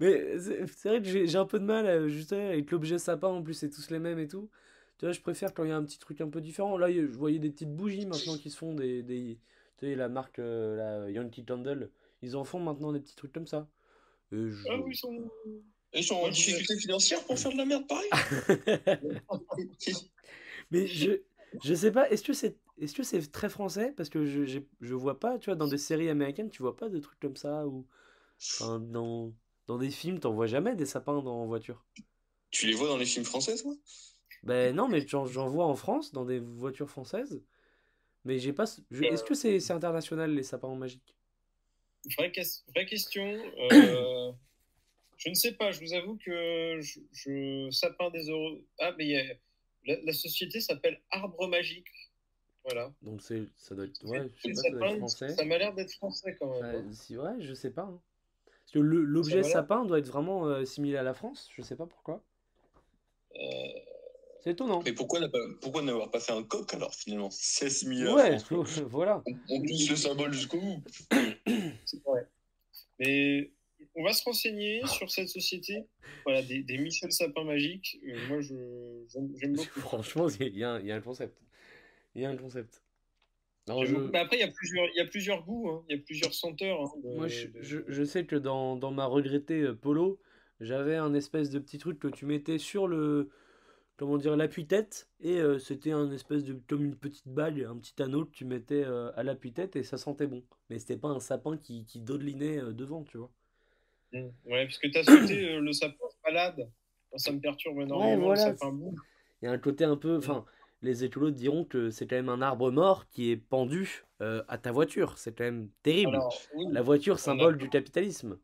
Speaker 2: Mais c'est vrai que j'ai un peu de mal euh, juste avec l'objet sapin, en plus c'est tous les mêmes et tout. Tu vois, je préfère quand il y a un petit truc un peu différent. Là, je voyais des petites bougies maintenant qui se font, des, des, tu sais, la marque euh, la Yankee Candle. Ils en font maintenant des petits trucs comme ça. Et je-
Speaker 3: Ah oui, ils sont.
Speaker 1: Ils sont en difficulté financière pour faire de la merde pareil. [laughs] [laughs]
Speaker 2: Mais je, je sais pas, est-ce que c'est est-ce que c'est très français? Parce que je, j'ai- je vois pas, tu vois, dans des séries américaines, tu vois pas de trucs comme ça ou enfin, dans, dans des films, t'en vois jamais des sapins dans, en voiture.
Speaker 1: tu les vois dans les films français, toi?
Speaker 2: Ben non, mais j'en vois en France, dans des voitures françaises. Mais j'ai pas. je- Est-ce que c'est international les sapins magiques?
Speaker 3: Vraie, ques- vraie question. [coughs] euh, je ne sais pas, je vous avoue que je, je- sapin des euros. Ah, mais il y a- la, la société s'appelle Arbre Magique. Voilà.
Speaker 2: Donc c'est ça doit être. Ouais, je sais pas, ça doit être
Speaker 3: sapins,
Speaker 2: français.
Speaker 3: ça m'a l'air d'être français quand même.
Speaker 2: Si, ouais, je sais pas. hein. Parce que l'objet sapin doit être vraiment euh, similaire à la France, je sais pas pourquoi.
Speaker 3: Euh,
Speaker 2: C'est étonnant.
Speaker 1: Mais pourquoi n'avoir pas fait un coq alors finalement? Si C'est similaire.
Speaker 2: Ouais, [laughs] voilà.
Speaker 1: On, on pousse le symbole jusqu'au bout.
Speaker 3: c'est vrai. Mais on va se renseigner sur cette société. Voilà, des, des Michel Sapin magiques. Euh, moi, je, j'aime, beaucoup. [laughs]
Speaker 2: Franchement, il y, a un- il y a un concept. Il y a un concept.
Speaker 3: J'aime
Speaker 2: je-.
Speaker 3: Mais après, il y a plusieurs, il y a plusieurs goûts, hein. il y a plusieurs senteurs. hein, de-
Speaker 2: Moi, je,
Speaker 3: de-
Speaker 2: je, je sais que dans, dans ma regrettée euh, polo, j'avais un espèce de petit truc que tu mettais sur le, comment dire, l'appui-tête, et euh, c'était un espèce de, comme une petite bague, un petit anneau que tu mettais euh, à l'appui-tête, et ça sentait bon. Mais c'était pas un sapin qui, qui dodelinait euh, devant, tu vois.
Speaker 3: Mm. Ouais, parce que tu as sauté le sapin. Moi, ça me perturbe énormément.
Speaker 2: voilà,
Speaker 3: Le sapin bouge.
Speaker 2: Il y a un côté un peu, enfin, les écolos diront que c'est quand même un arbre mort qui est pendu à ta voiture. C'est quand même terrible.
Speaker 3: Alors, oui,
Speaker 2: La voiture, symbole du capitalisme.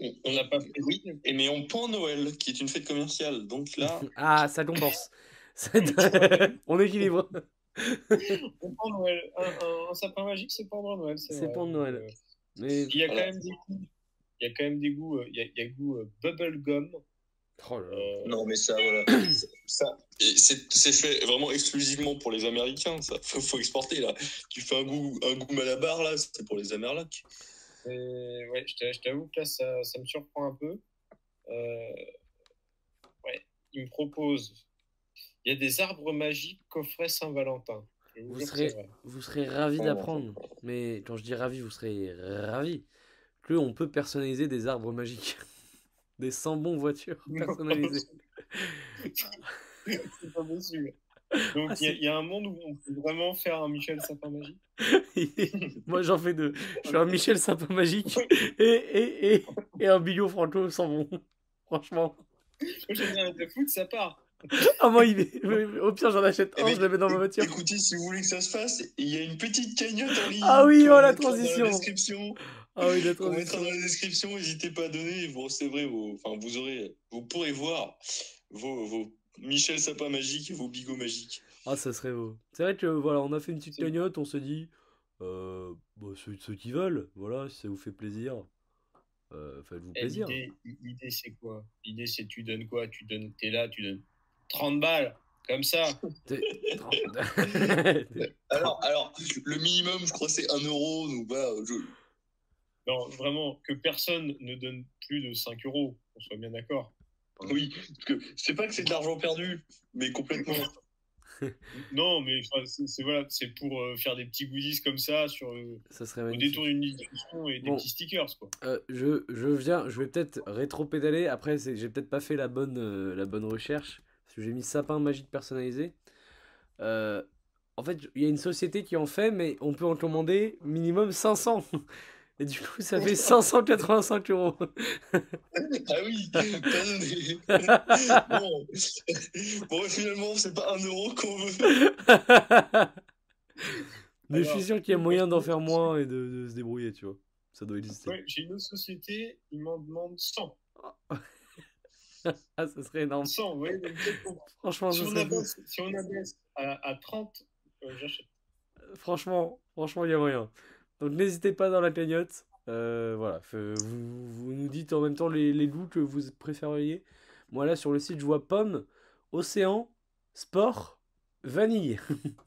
Speaker 1: On,
Speaker 3: n'a pas fait.
Speaker 1: Oui, mais on pend Noël, qui est une fête commerciale. Donc là, [laughs]
Speaker 2: Ah, ça compense. [laughs] [laughs] On équilibre.
Speaker 3: On prend Noël. Un, un- un sapin magique, c'est pendant Noël. C'est
Speaker 2: pour Noël.
Speaker 3: Euh,
Speaker 2: Mais
Speaker 3: Il y a quand
Speaker 1: Voilà.
Speaker 3: même des goûts. Il y a quand même des goûts. euh, Il y a, il y a goût euh, bubble gum.
Speaker 2: Oh.
Speaker 3: Euh,
Speaker 1: non, mais ça, voilà. [coughs] ça, c'est fait vraiment exclusivement pour les Américains. Ça, faut, faut exporter là. Tu fais un goût, un goût malabar là, c'est pour les Amerlacs.
Speaker 3: Et ouais, je t'a- je t'avoue que là, ça, ça me surprend un peu. Euh, ouais, il me propose. Il y a des arbres magiques coffret Saint-Valentin. Vous
Speaker 2: serez-. Vous serez ravis
Speaker 1: Oh.
Speaker 2: d'apprendre. Mais quand je dis ravis, vous serez ravis que on peut personnaliser des arbres magiques. [laughs] Des sambons voitures personnalisés. [laughs]
Speaker 3: c'est pas possible. Donc,
Speaker 2: Ah,
Speaker 3: il y, a-
Speaker 2: c'est-
Speaker 3: il y a un monde où on peut vraiment faire un Michel Sapin magique. [laughs]
Speaker 2: Moi, j'en fais deux. Je fais un Michel Sapin magique et, et, et, et un Billot Franco sambon. Franchement.
Speaker 3: Moi, j'aime bien de foot, ça part.
Speaker 2: Ah, moi, il est- au pire, j'en achète
Speaker 1: Eh
Speaker 2: un,
Speaker 1: ben,
Speaker 2: je le mets dans ma voiture.
Speaker 1: Écoutez, si vous voulez que ça se fasse, il y a une petite cagnotte en ligne.
Speaker 2: Ah oui, oh, la
Speaker 1: mettra dans
Speaker 2: transition.
Speaker 1: description.
Speaker 2: Ah oui, la
Speaker 1: On mettra
Speaker 2: transition.
Speaker 1: dans la description, n'hésitez pas à donner, vous recevrez vos, enfin vous aurez, vous pourrez voir vos, vos Michel Sapin magiques et vos bigots magiques.
Speaker 2: Ah, ça serait beau. C'est vrai que voilà, on a fait une petite cagnotte, on se dit, euh, bah, ceux, ceux qui veulent, voilà, si ça vous fait plaisir, euh, faites-vous
Speaker 3: Eh,
Speaker 2: plaisir.
Speaker 3: L'idée, c'est quoi? L'idée, c'est tu donnes quoi? Tu donnes, t'es là, tu donnes 30 balles, comme ça. [laughs] [laughs]
Speaker 1: Alors, alors, le minimum, je crois, c'est 1 euro, donc je...
Speaker 3: Non, vraiment, que personne ne donne plus de 5 euros, qu'on soit bien d'accord.
Speaker 1: Oui, parce que c'est pas que c'est de l'argent perdu, mais complètement. [laughs]
Speaker 3: non, mais c'est voilà, c'est pour euh, faire des petits goodies comme ça sur, euh,
Speaker 2: Ça serait
Speaker 3: au détour d'une discussion et des
Speaker 2: Bon.
Speaker 3: petits stickers. Quoi.
Speaker 2: Euh, je, je viens, je vais peut-être rétro-pédaler. Après, j'ai peut-être pas fait la bonne, euh, la bonne recherche. Parce que j'ai mis sapin magique personnalisé. En fait, il y a une société qui en fait, mais on peut en commander minimum 500. Et du coup, ça fait 585 euros. [laughs]
Speaker 1: Ah oui, pardonnez. [laughs] bon. bon, finalement, c'est pas un euro qu'on veut.
Speaker 2: Mais je suis
Speaker 3: Alors,
Speaker 2: sûr qu'il y a moyen d'en faire moins et de, de se débrouiller, tu vois. Ça doit exister.
Speaker 3: Ouais, J'ai une autre société, ils m'en demandent 100. [laughs]
Speaker 2: Ah, ça serait énorme.
Speaker 3: 100, ouais,
Speaker 2: Franchement,
Speaker 3: si, on abaisse, si on abaisse à, à 30, euh, j'achète.
Speaker 2: Franchement, franchement, il y a moyen. Donc n'hésitez pas dans la cagnotte. Euh, voilà, vous, vous nous dites en même temps les, les goûts que vous préfériez. Moi là sur le site je vois pomme, océan, sport, vanille. [laughs]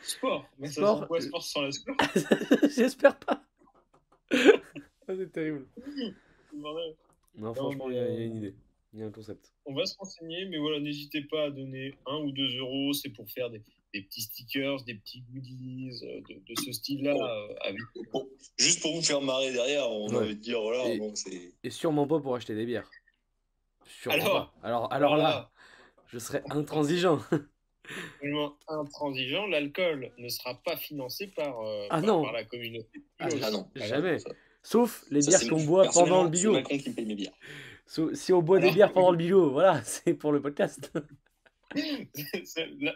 Speaker 3: Sport, mais
Speaker 2: Sport,
Speaker 3: ça sent quoi sport sans la sport? [laughs]
Speaker 2: J'espère pas. [laughs] Ah, C'est terrible.
Speaker 3: Bordel.
Speaker 2: Non, franchement, il y,
Speaker 3: mais,
Speaker 2: a il y a
Speaker 3: euh,
Speaker 2: une idée. Il y a un concept.
Speaker 3: On va se renseigner, mais voilà, n'hésitez pas à donner 1 ou 2 euros, c'est pour faire des, des petits stickers, des petits goodies euh, de, de ce style-là. euh, avec...
Speaker 1: Bon, juste pour vous faire marrer derrière, on
Speaker 2: Ouais.
Speaker 1: a envie de dire, voilà,
Speaker 2: Et-
Speaker 1: bon, c'est.
Speaker 2: Et sûrement pas pour acheter des bières. Sûrement
Speaker 3: Alors
Speaker 2: pas. Alors, [laughs] alors là, je serais intransigeant. [laughs]
Speaker 3: Absolument intransigeant, l'alcool ne sera pas financé par, euh,
Speaker 2: Ah
Speaker 3: par-
Speaker 2: non.
Speaker 3: par la communauté.
Speaker 2: Ah,
Speaker 1: Ah non.
Speaker 2: Jamais.
Speaker 1: Ça-
Speaker 2: Sauf les
Speaker 1: ça,
Speaker 2: bières
Speaker 1: c'est-
Speaker 2: qu'on boit pendant le
Speaker 1: C'est
Speaker 2: bio.
Speaker 1: Macron qui me paye mes bières.
Speaker 2: So- Si on boit des
Speaker 3: Alors,
Speaker 2: bières pendant le bio, voilà, [laughs] c'est pour le podcast.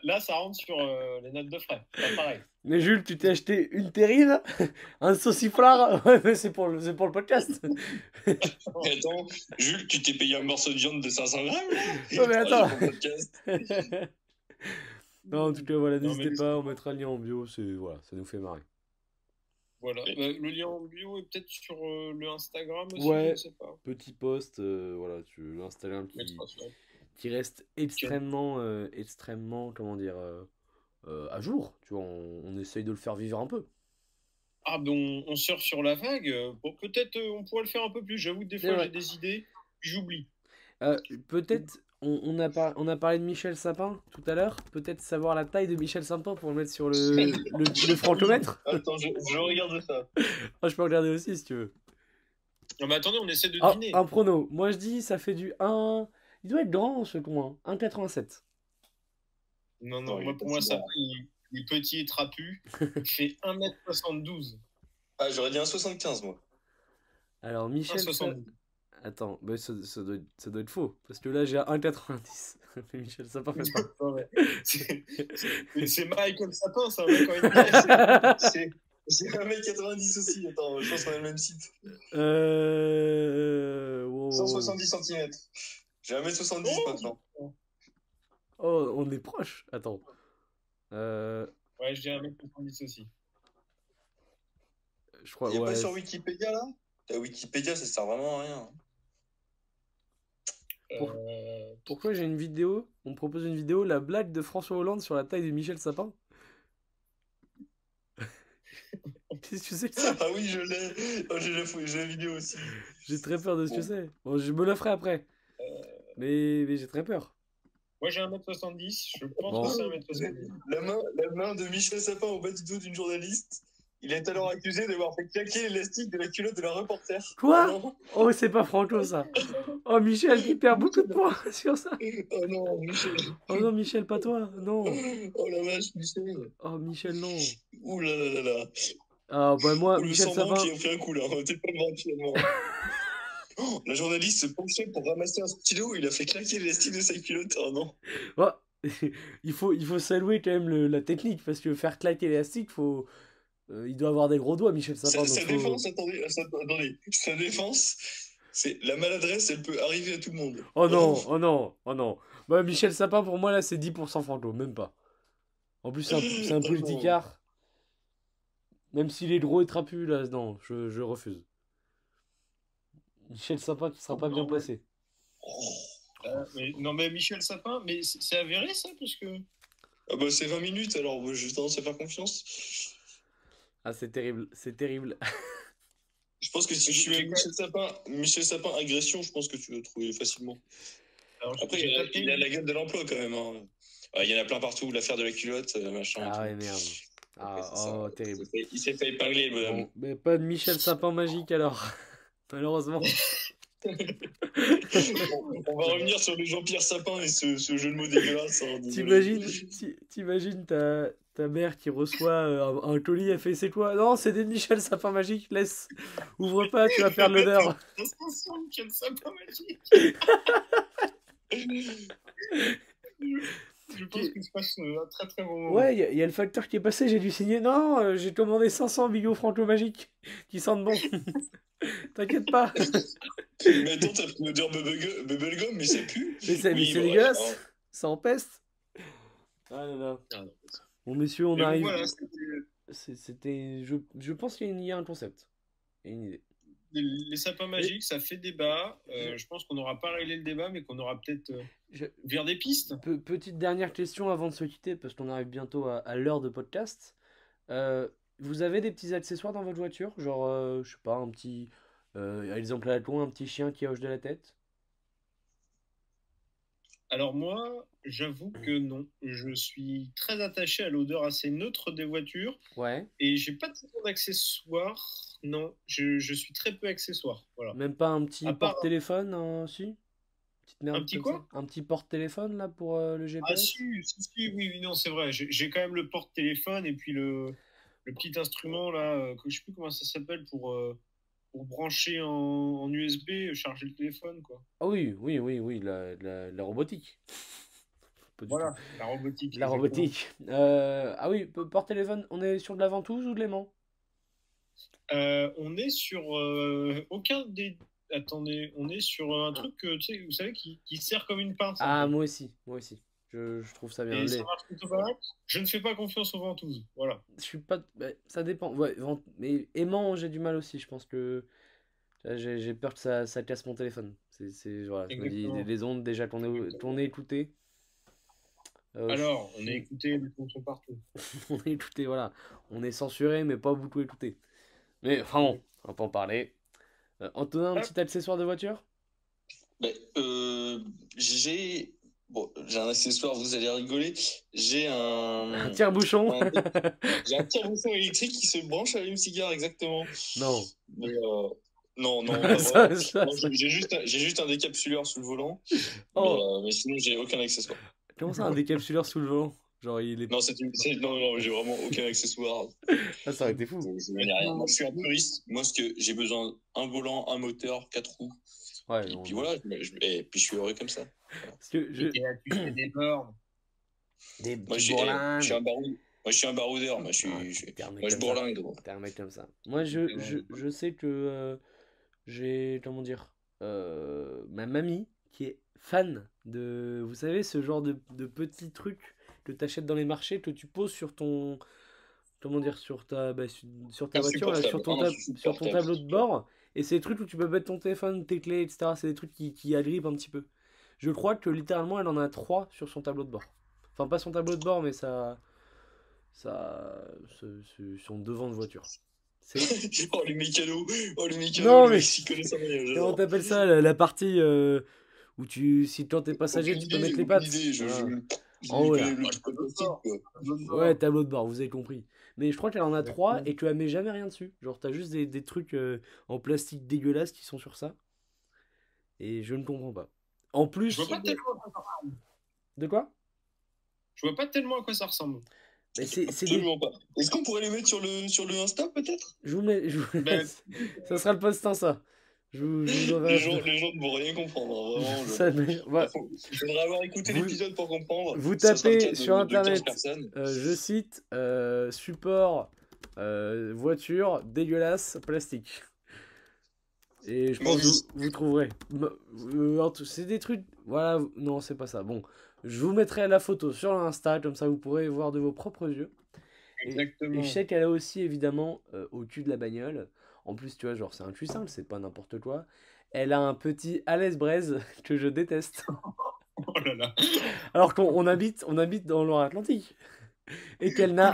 Speaker 3: Là, ça rentre sur euh, les notes de frais. Pas pareil.
Speaker 2: Mais Jules, tu t'es acheté une terrine, [laughs] un sauciflard, ouais, [laughs] mais c'est pour, le- c'est pour le podcast. [laughs]
Speaker 1: Attends, Jules, tu t'es payé un morceau de viande de 500 grammes
Speaker 2: Ouais, mais attends. Non, en tout cas, voilà,
Speaker 3: Non,
Speaker 2: n'hésitez pas, on mettra le lien en bio, c'est, voilà, ça nous fait marrer.
Speaker 3: Voilà. Bah, le lien en bio est peut-être sur euh, le Instagram aussi,
Speaker 2: Ouais.
Speaker 3: je sais pas.
Speaker 2: Petit post, euh, voilà, tu Instagram
Speaker 3: On
Speaker 2: qui. Qui reste extrêmement, euh, extrêmement, comment dire, euh, euh, à jour. Tu vois, on, on essaye de le faire vivre un peu.
Speaker 3: Ah, ben on, on surfe sur la vague. Bon, peut-être on pourrait le faire un peu plus. J'avoue que des fois j'ai des idées, j'oublie.
Speaker 2: Peut-être, on, on a par- on a parlé de Michel Sapin tout à l'heure. Peut-être savoir la taille de Michel Sapin pour le mettre sur le, le, le francomètre. [laughs]
Speaker 1: Attends, je, je regarde ça.
Speaker 2: Ah, je peux regarder aussi si tu veux.
Speaker 3: Non, mais attendez, on essaie de
Speaker 2: Ah,
Speaker 3: deviner.
Speaker 2: un prono. Moi je dis ça fait du 1. Il doit être grand ce con. Hein. 1,87.
Speaker 3: Non,
Speaker 1: Non,
Speaker 3: moi, pour moi, ça il, il est petit et trapu. Il fait [laughs] 1m72.
Speaker 1: Ah, j'aurais dit un 75, moi.
Speaker 2: Alors Michel. Sa-
Speaker 3: 1m72.
Speaker 2: Attends, bah, ça, ça doit, être- ça doit être faux. Parce que là j'ai 1,90. [laughs] Mais Michel Sapin fait pas. [laughs]
Speaker 3: C'est- Michael Sapin, ça, quand même.
Speaker 1: C'est c'est 1m90 aussi. Attends, je pense qu'on a le même site.
Speaker 2: Euh. wow, wow, wow.
Speaker 1: 170 cm. J'ai 1m70
Speaker 3: Oh
Speaker 1: maintenant.
Speaker 2: Oh, on est proche. Attends. Euh,
Speaker 3: Ouais, je dis 1m70 aussi.
Speaker 2: je crois.
Speaker 1: Il est
Speaker 2: ouais,
Speaker 1: pas sur Wikipédia là? La Wikipédia, ça sert vraiment à rien.
Speaker 2: Pour-
Speaker 3: Euh,
Speaker 2: Pourquoi j'ai une vidéo On me propose une vidéo, la blague de François Hollande sur la taille de Michel Sapin? [laughs] Qu'est-ce que tu sais que ça
Speaker 1: Ah oui, je l'ai. Oh, j'ai la, fou- j'ai la vidéo aussi.
Speaker 2: J'ai très peur de ce que c'est. Bon, je me la ferai après. Mais, mais j'ai très peur.
Speaker 3: Moi, j'ai 1m70. Je pense
Speaker 2: Bon.
Speaker 3: que c'est 1m70.
Speaker 1: La main, la main de Michel Sapin au bas du dos d'une journaliste. Il est alors accusé d'avoir fait claquer l'élastique de la culotte de la reporter.
Speaker 2: Quoi
Speaker 1: Oh non,
Speaker 2: Oh, c'est pas Franco ça. Oh, Michel qui perd beaucoup de points [laughs] sur ça.
Speaker 1: oh non, Michel.
Speaker 2: Oh non, Michel, pas toi. Non.
Speaker 1: Oh la vache, Michel.
Speaker 2: Oh, Michel, non.
Speaker 1: Ouh là là là là.
Speaker 2: Ah, bah moi,
Speaker 1: le
Speaker 2: Michel Sapin.
Speaker 1: qui a fait un coup là. T'es pas le actuellement. [laughs] [gasps] Oh, la journaliste se penchait pour ramasser un stylo. Il a fait claquer l'élastique de sa culotte. Oh non.
Speaker 2: Oh, [laughs] il faut, il faut saluer quand même le- la technique parce que faire claquer l'élastique, faut. euh, il doit avoir des gros doigts, Michel Sapin.
Speaker 1: Sa, sa
Speaker 2: faut-
Speaker 1: défense, attendez, sa- attendez. Sa défense, c'est la maladresse, elle peut arriver à tout le monde.
Speaker 2: Oh non, oh non, oh non. Bah, Michel Sapin, pour moi, là, c'est 10% Franco, même pas. En plus, c'est un,
Speaker 1: Oh
Speaker 2: politicard. Même s'il est gros et trapu, là, non, je, je refuse. Michel Sapin, tu seras pas bien placé.
Speaker 3: Euh, mais- non, mais Michel Sapin, mais c'est avéré ça Parce que.
Speaker 1: Ah bah c'est 20 minutes, alors moi, j'ai tendance à faire confiance.
Speaker 2: Ah, c'est terrible, c'est terrible.
Speaker 1: Je pense que si je suis Michel Sapin, Michel Sapin agression, je pense que tu vas trouver facilement.
Speaker 3: Alors,
Speaker 1: Après, il a, il a la gueule de l'emploi quand même. hein. Il y en a plein partout, l'affaire de la culotte, machin.
Speaker 2: Ah ouais, merde. Ah, oh, terrible.
Speaker 1: Il s'est fait épingler, le bonhomme.
Speaker 2: mais pas de Michel Sapin magique alors, malheureusement. [laughs]
Speaker 1: On va revenir sur le Jean-Pierre Sapin et ce, ce, jeu de mots dégueulasse. Hein,
Speaker 2: T'imagines ta, ta mère qui reçoit euh, un, un colis, elle fait c'est quoi? Non, c'est des Michel Sapin magique, laisse. Ouvre pas, tu vas perdre l'odeur. [laughs] Michel Sapin magique.
Speaker 3: Je pense qu'il se passe euh, un très très bon moment.
Speaker 2: Ouais, il y, a le facteur qui est passé, j'ai dû signer. Non, euh, j'ai commandé 500 bigots franco magiques qui sentent bon. [laughs] [laughs] T'inquiète pas.
Speaker 1: mais attends, t'as pris l'odeur bubblegum, mais c'est plus.
Speaker 2: Mais c'est oui, dégueulasse. Ça empeste. Ah là là. Ah, bon, messieurs, on arrive. C'était. Je, je pense qu'il y a un concept. Et une idée
Speaker 3: les, sapins magiques, ça fait débat. Euh, je pense qu'on n'aura pas réglé le débat, mais qu'on aura peut-être euh, vers des pistes.
Speaker 2: petite dernière question avant de se quitter, parce qu'on arrive bientôt à, l'heure de podcast. Euh, vous avez des petits accessoires dans votre voiture? Genre, je sais pas, un petit. exemple à la con, un petit chien qui hoche de la tête?
Speaker 3: Alors moi, j'avoue que non. Je suis très attaché à l'odeur assez neutre des voitures.
Speaker 2: Ouais.
Speaker 3: Et j'ai pas trop d'accessoires non, je, je, suis très peu accessoire. Voilà.
Speaker 2: Même pas un petit porte-téléphone, hein, si?
Speaker 3: Un petit quoi?
Speaker 2: Un petit porte-téléphone là pour euh, le GPS
Speaker 3: Ah si, si, si oui, oui, non, c'est vrai. J'ai quand même le porte-téléphone et puis le, le, petit instrument là, euh, que je sais plus comment ça s'appelle pour, euh, pour brancher en, en, USB, charger le téléphone quoi.
Speaker 2: Ah oui, oui, oui, oui, la, la, robotique.
Speaker 3: Voilà, la robotique.
Speaker 2: La robotique. ah oui, porte-téléphone, on est sur de la ventouse ou de l'aimant?
Speaker 3: Euh, on est sur euh, aucun des. Attendez, on est sur un truc, tu sais, vous savez, qui, qui sert comme une pince.
Speaker 2: Ah, moi aussi, moi aussi. Je, je trouve ça bien.
Speaker 3: Je ne fais pas confiance aux ventouses. Voilà.
Speaker 2: Je suis pas. Bah, ça dépend. Ouais, mais aimant, j'ai du mal aussi. Je pense que. J'ai peur que ça, ça casse mon téléphone. C'est voilà, je me dis, les ondes déjà qu'on est, qu'on est écouté.
Speaker 3: Euh, Alors, on est écouté, mais on partout. [laughs]
Speaker 2: on est écouté, voilà. On est censuré, mais pas beaucoup écouté. Mais enfin bon, on va pas en parler. Euh, Antonin, un petit accessoire de voiture?
Speaker 1: Ben, euh, J'ai bon, j'ai un accessoire, vous allez rigoler. J'ai un.
Speaker 2: Un tire-bouchon [laughs]
Speaker 1: J'ai un tire-bouchon électrique qui se branche à l'allume-cigare, exactement.
Speaker 2: Non.
Speaker 1: Mais, euh... Non, non, [laughs] j'ai juste, juste, un décapsuleur sous le volant. Oh. Mais, euh, mais sinon, j'ai aucun accessoire.
Speaker 2: Comment ça, un décapsuleur sous le volant?
Speaker 1: Genre, il est... Non, c'est non, non, j'ai vraiment aucun accessoire.
Speaker 2: ah, ça aurait été fou.
Speaker 1: Je suis un puriste. Moi, ce que j'ai besoin, un volant, un moteur, quatre roues. Ouais, et puis voilà, et puis je suis heureux comme ça.
Speaker 3: Parce que je... des bornes.
Speaker 2: Des
Speaker 1: moi, je suis, je suis un baroudeur. Moi, je suis un baroudeur. Moi, je, suis, ah, je, moi, je bourlingue.
Speaker 2: T'es un mec comme ça. Moi, je, je, je sais que euh, j'ai, comment dire, euh, ma mamie qui est fan de, vous savez, ce genre de, de petits trucs que tu achètes dans les marchés, que tu poses sur ton. Comment dire Sur ta, bah, sur ta voiture, sur, ton sur ton tableau de bord. Et c'est des trucs où tu peux mettre ton téléphone, tes clés, etc. C'est des trucs qui, qui agrippent un petit peu. Je crois que littéralement, elle en a trois sur son tableau de bord. Enfin, pas son tableau de bord, mais ça. Ça. son devant de voiture. [laughs]
Speaker 1: oh, les mécanos Oh, les mécanos
Speaker 2: Non, mais. Comment t'appelles ça la, partie euh, où tu. Si quand t'es passager, tu peux mettre les pattes. Oh, ouais. ouais, tableau de bord, vous avez compris. Mais je crois qu'elle en a trois et qu'elle met jamais rien dessus. Genre, t'as juste des, des trucs euh, en plastique dégueulasses qui sont sur ça. Et je ne comprends pas. En plus.
Speaker 3: Je vois pas tellement à quoi ça ressemble.
Speaker 2: De quoi?
Speaker 3: Je vois pas tellement à quoi ça ressemble.
Speaker 1: Mais c'est, Absolument pas. Est-ce qu'on pourrait les mettre sur le, sur le Insta peut-être?
Speaker 2: Je vous mets. Je vous... Ben, ça sera le post ça je,
Speaker 1: les, gens, les, gens, ne vont rien comprendre. Vraiment, [laughs] ça, Il faudra avoir écouté l'épisode pour comprendre.
Speaker 2: Vous tapez sur internet, euh, je cite, euh, support euh, voiture dégueulasse plastique. Et je pense que vous, trouverez. C'est des trucs. Voilà, non, c'est pas ça. Bon, je vous mettrai la photo sur l'Insta, comme ça vous pourrez voir de vos propres yeux.
Speaker 3: Exactement.
Speaker 2: Et, je sais qu'elle a aussi évidemment au cul de la bagnole en plus, tu vois, genre, c'est un truc simple, c'est pas n'importe quoi. Elle a un petit Alès Braise [laughs] que je déteste. [laughs]
Speaker 3: oh là là.
Speaker 2: Alors qu'on habite, on habite dans Loire-Atlantique. Et qu'elle n'a,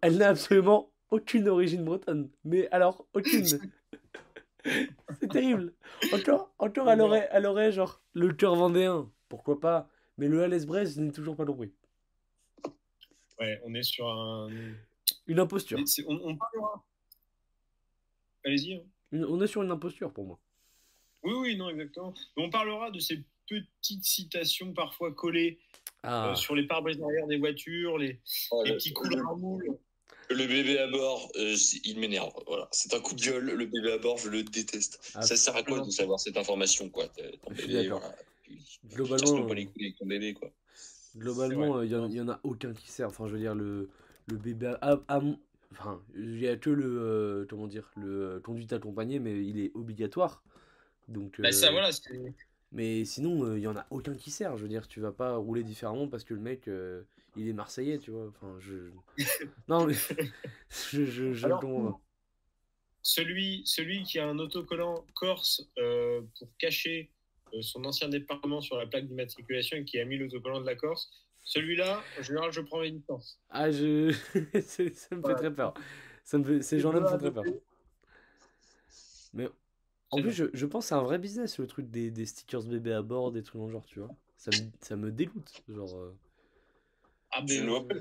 Speaker 2: elle n'a absolument aucune origine bretonne. Mais alors, aucune. [laughs] c'est terrible. Encore, encore elle, aurait, elle aurait genre le cœur vendéen. Pourquoi pas? Mais le Alès Braise, n'ai toujours pas compris.
Speaker 3: Ouais, on est sur un.
Speaker 2: Une imposture.
Speaker 3: on parlera. Allez-y. hein.
Speaker 2: On est sur une imposture pour moi.
Speaker 3: Oui, oui, non, exactement. Mais on parlera de ces petites citations parfois collées
Speaker 2: Ah,
Speaker 3: euh, sur les pare-brises arrière des voitures, les,
Speaker 1: Oh,
Speaker 3: les
Speaker 1: le,
Speaker 3: petits coups à moule.
Speaker 1: le bébé à bord, euh, il m'énerve. Voilà, c'est un coup de gueule. Le bébé à bord, je le déteste.
Speaker 2: Ah,
Speaker 1: ça sert à quoi de savoir cette information, quoi? Ton bébé, voilà.
Speaker 2: Globalement,
Speaker 1: casse-toi pas les couilles avec ton bébé, quoi.
Speaker 2: Globalement, il y, en- y en a aucun qui sert. Enfin, je veux dire, le, le bébé. À, à- à mon- Enfin, il y a que le. euh, comment dire Le euh, conduite accompagnée, mais il est obligatoire. Donc.
Speaker 3: Bah, ça,
Speaker 2: euh,
Speaker 3: voilà,
Speaker 2: Mais sinon, il y en a aucun qui sert. Je veux dire, tu vas pas rouler différemment parce que le mec, euh, il est marseillais, tu vois. Enfin, je. [laughs] non, mais. [laughs] je, je, je
Speaker 3: Alors,
Speaker 2: comprends pas.
Speaker 3: celui, celui qui a un autocollant Corse euh, pour cacher euh, son ancien département sur la plaque d'immatriculation et qui a mis l'autocollant de la Corse, celui-là, en général, je prends mes distances.
Speaker 2: Ah, je. [laughs] ça me fait très peur. Ça me fait... Ces gens-là me font très peur. Mais en plus, je, je pense que c'est un vrai business, le truc des, des stickers bébés à bord, des trucs dans le genre, tu vois. Ça me, ça me dégoûte. Genre. euh,
Speaker 3: Ah,
Speaker 1: Je ne vois pas,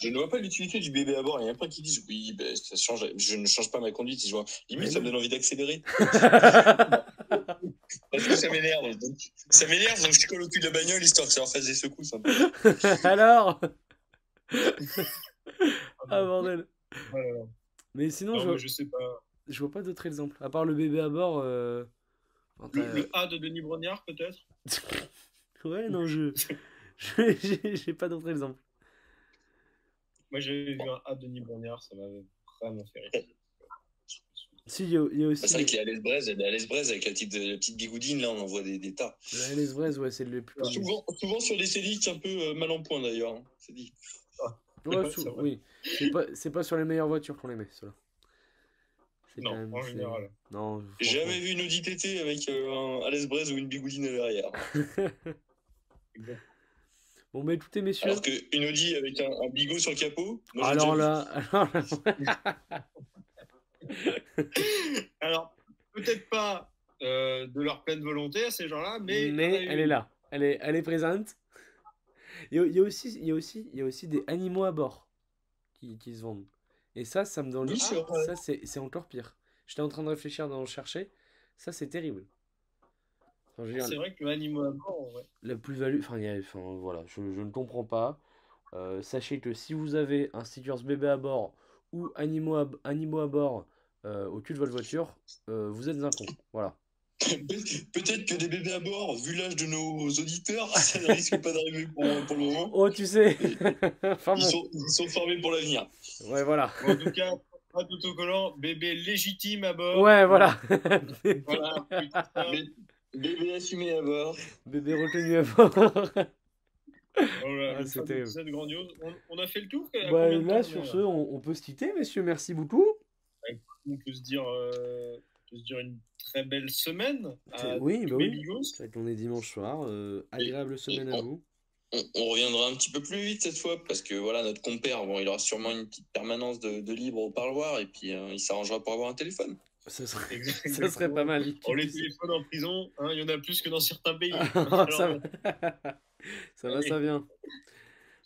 Speaker 1: je ne vois pas l'utilité du bébé à bord. Il y en a plein qui disent oui, ben, ça change, je ne change pas ma conduite. Je vois, limite,
Speaker 2: Mais
Speaker 1: ça me donne envie d'accélérer. [laughs] [laughs] Parce que ça m'énerve. donc- Ça m'énerve, donc je colle au cul de la bagnole histoire que ça leur fasse des secousses. un peu. [laughs]
Speaker 2: Alors [laughs]
Speaker 3: Ah,
Speaker 2: bordel.
Speaker 3: voilà.
Speaker 2: Mais sinon,
Speaker 3: Non,
Speaker 2: je,
Speaker 3: mais
Speaker 2: vois,
Speaker 3: je sais pas.
Speaker 2: je vois pas d'autres exemples. À part le bébé à bord. euh, enfin,
Speaker 3: Le, le A de Denis Brognard, peut-être? [laughs]
Speaker 2: Ouais, non, je. j'ai pas d'autres exemples.
Speaker 3: Moi, j'avais vu un A de Denis Brognard, ça m'avait vraiment fait rire.
Speaker 2: Si, il y, y a aussi.
Speaker 1: Bah, c'est vrai à l'Esbraise, à l'Esbraise avec la petite, la petite bigoudine, là, on en voit des, des tas.
Speaker 2: Les Vrais, ouais, c'est le plus.
Speaker 1: Souvent, souvent sur des séliques un peu euh, mal en point d'ailleurs. hein, C'est dit.
Speaker 2: Ouais,
Speaker 3: Ouais,
Speaker 2: sou-
Speaker 3: c'est vrai.
Speaker 2: oui. C'est pas, sur les meilleures voitures qu'on les met. C'est
Speaker 3: Non,
Speaker 2: même-
Speaker 3: en général.
Speaker 2: Non,
Speaker 1: J'ai jamais vu une Audi TT avec euh, un à l'Esbraise ou une bigoudine à l'arrière. [laughs]
Speaker 2: Bon, bah écoutez, messieurs.
Speaker 1: Alors qu'une Audi avec un, un bigot sur le capot. moi, j'ai
Speaker 2: Alors
Speaker 1: déjà
Speaker 2: là, [laughs] alors là- [laughs] [laughs]
Speaker 3: Alors, peut-être pas euh, de leur pleine volonté à ces gens-là, mais.
Speaker 2: elle est là. Elle est, elle est présente. Il y a, il y a aussi, il y a aussi, il y a aussi des animaux à bord qui, qui se vendent. Et ça, ça me donne.
Speaker 1: C'est vrai.
Speaker 2: ça, c'est c'est encore pire. J'étais en train de réfléchir d'en chercher. Ça, c'est terrible. Enfin,
Speaker 3: C'est vrai que le animal à bord, ouais.
Speaker 2: la plus-value, enfin, voilà, je, je ne comprends pas. Euh, sachez que si vous avez un stickers bébé à bord ou animaux à, animaux à bord euh, au cul de votre voiture, euh, vous êtes un con. Voilà.
Speaker 1: Pe- Peut-être que des bébés à bord, vu l'âge de nos auditeurs, [laughs] ça ne risque pas d'arriver pour, pour le moment.
Speaker 2: Oh, tu sais [laughs] Enfin
Speaker 1: Ils sont, ils sont formés pour l'avenir.
Speaker 2: Ouais, voilà.
Speaker 3: En tout cas, pas d'autocollant, bébé légitime à bord.
Speaker 2: Ouais, voilà. [laughs]
Speaker 3: Voilà,
Speaker 1: Bébé assumé à bord.
Speaker 2: Bébé retenu à bord.
Speaker 3: Voilà,
Speaker 2: Ah,
Speaker 3: fin
Speaker 2: terrible.
Speaker 3: d'épisode grandiose. On, on a fait le tour
Speaker 2: Bah, là,
Speaker 3: temps,
Speaker 2: sur ce, on, on peut se quitter, messieurs. Merci beaucoup.
Speaker 3: On peut se dire, euh, on peut se dire une très belle semaine. À
Speaker 2: oui, bah oui. vrai qu'on est dimanche soir. euh, agréable semaine à
Speaker 1: on-
Speaker 2: vous.
Speaker 1: On, on reviendra un petit peu plus vite cette fois parce que voilà notre compère bon il aura sûrement une petite permanence de, de libre au parloir et puis euh, il s'arrangera pour avoir un téléphone.
Speaker 2: Ça serait,
Speaker 3: Exact-
Speaker 2: ça serait pas mal.
Speaker 3: Oh, les téléphones en prison, hein, il y en a plus que dans certains pays. [laughs]
Speaker 2: Ah, [laughs] ça va, ça, va
Speaker 3: Allez.
Speaker 2: ça vient.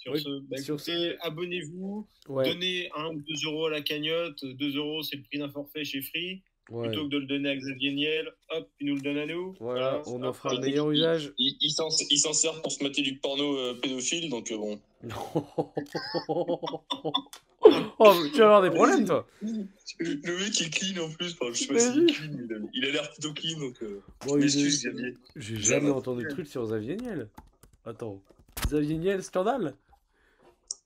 Speaker 3: Sur
Speaker 2: Oui,
Speaker 3: ce, bah,
Speaker 2: sur
Speaker 3: écoutez, abonnez-vous,
Speaker 2: Ouais,
Speaker 3: donnez 1 ou 2 euros à la cagnotte. 2 euros, c'est le prix d'un forfait chez Free.
Speaker 2: ouais.
Speaker 3: Plutôt que de le donner à Xavier Niel, hop, il nous le donne à nous.
Speaker 2: Voilà, on en fera
Speaker 3: hop.
Speaker 2: meilleur usage.
Speaker 1: Il, il s'en il s'en sert pour se mater du porno euh, pédophile donc euh, bon. [laughs]
Speaker 2: oh, tu vas avoir des problèmes, toi.
Speaker 1: Le mec est clean en plus, enfin, je sais pas s'il est clean, mais il a- l'air plutôt clean donc. Euh,
Speaker 2: Bon. J'ai jamais entendu de truc sur Xavier Niel. Attends. Xavier Niel, scandale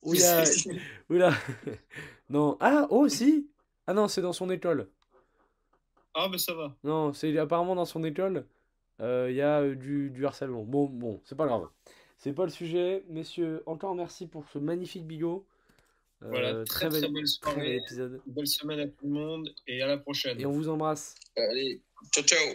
Speaker 2: Oula, [laughs] oula. [laughs] Non. Ah, oh, si Ah non, c'est dans son école.
Speaker 3: Ah, mais ça va.
Speaker 2: Non, c'est apparemment dans son école, euh, il y a euh, du, du harcèlement. Bon, bon, c'est pas grave. C'est pas le sujet. Messieurs, encore merci pour ce magnifique bigot. Euh,
Speaker 3: Voilà, très très,
Speaker 2: bel,
Speaker 3: belle
Speaker 2: très
Speaker 3: soirée.
Speaker 2: épisode.
Speaker 3: Belle semaine à tout le monde et à la prochaine.
Speaker 2: Et on vous embrasse.
Speaker 1: Allez, ciao ciao.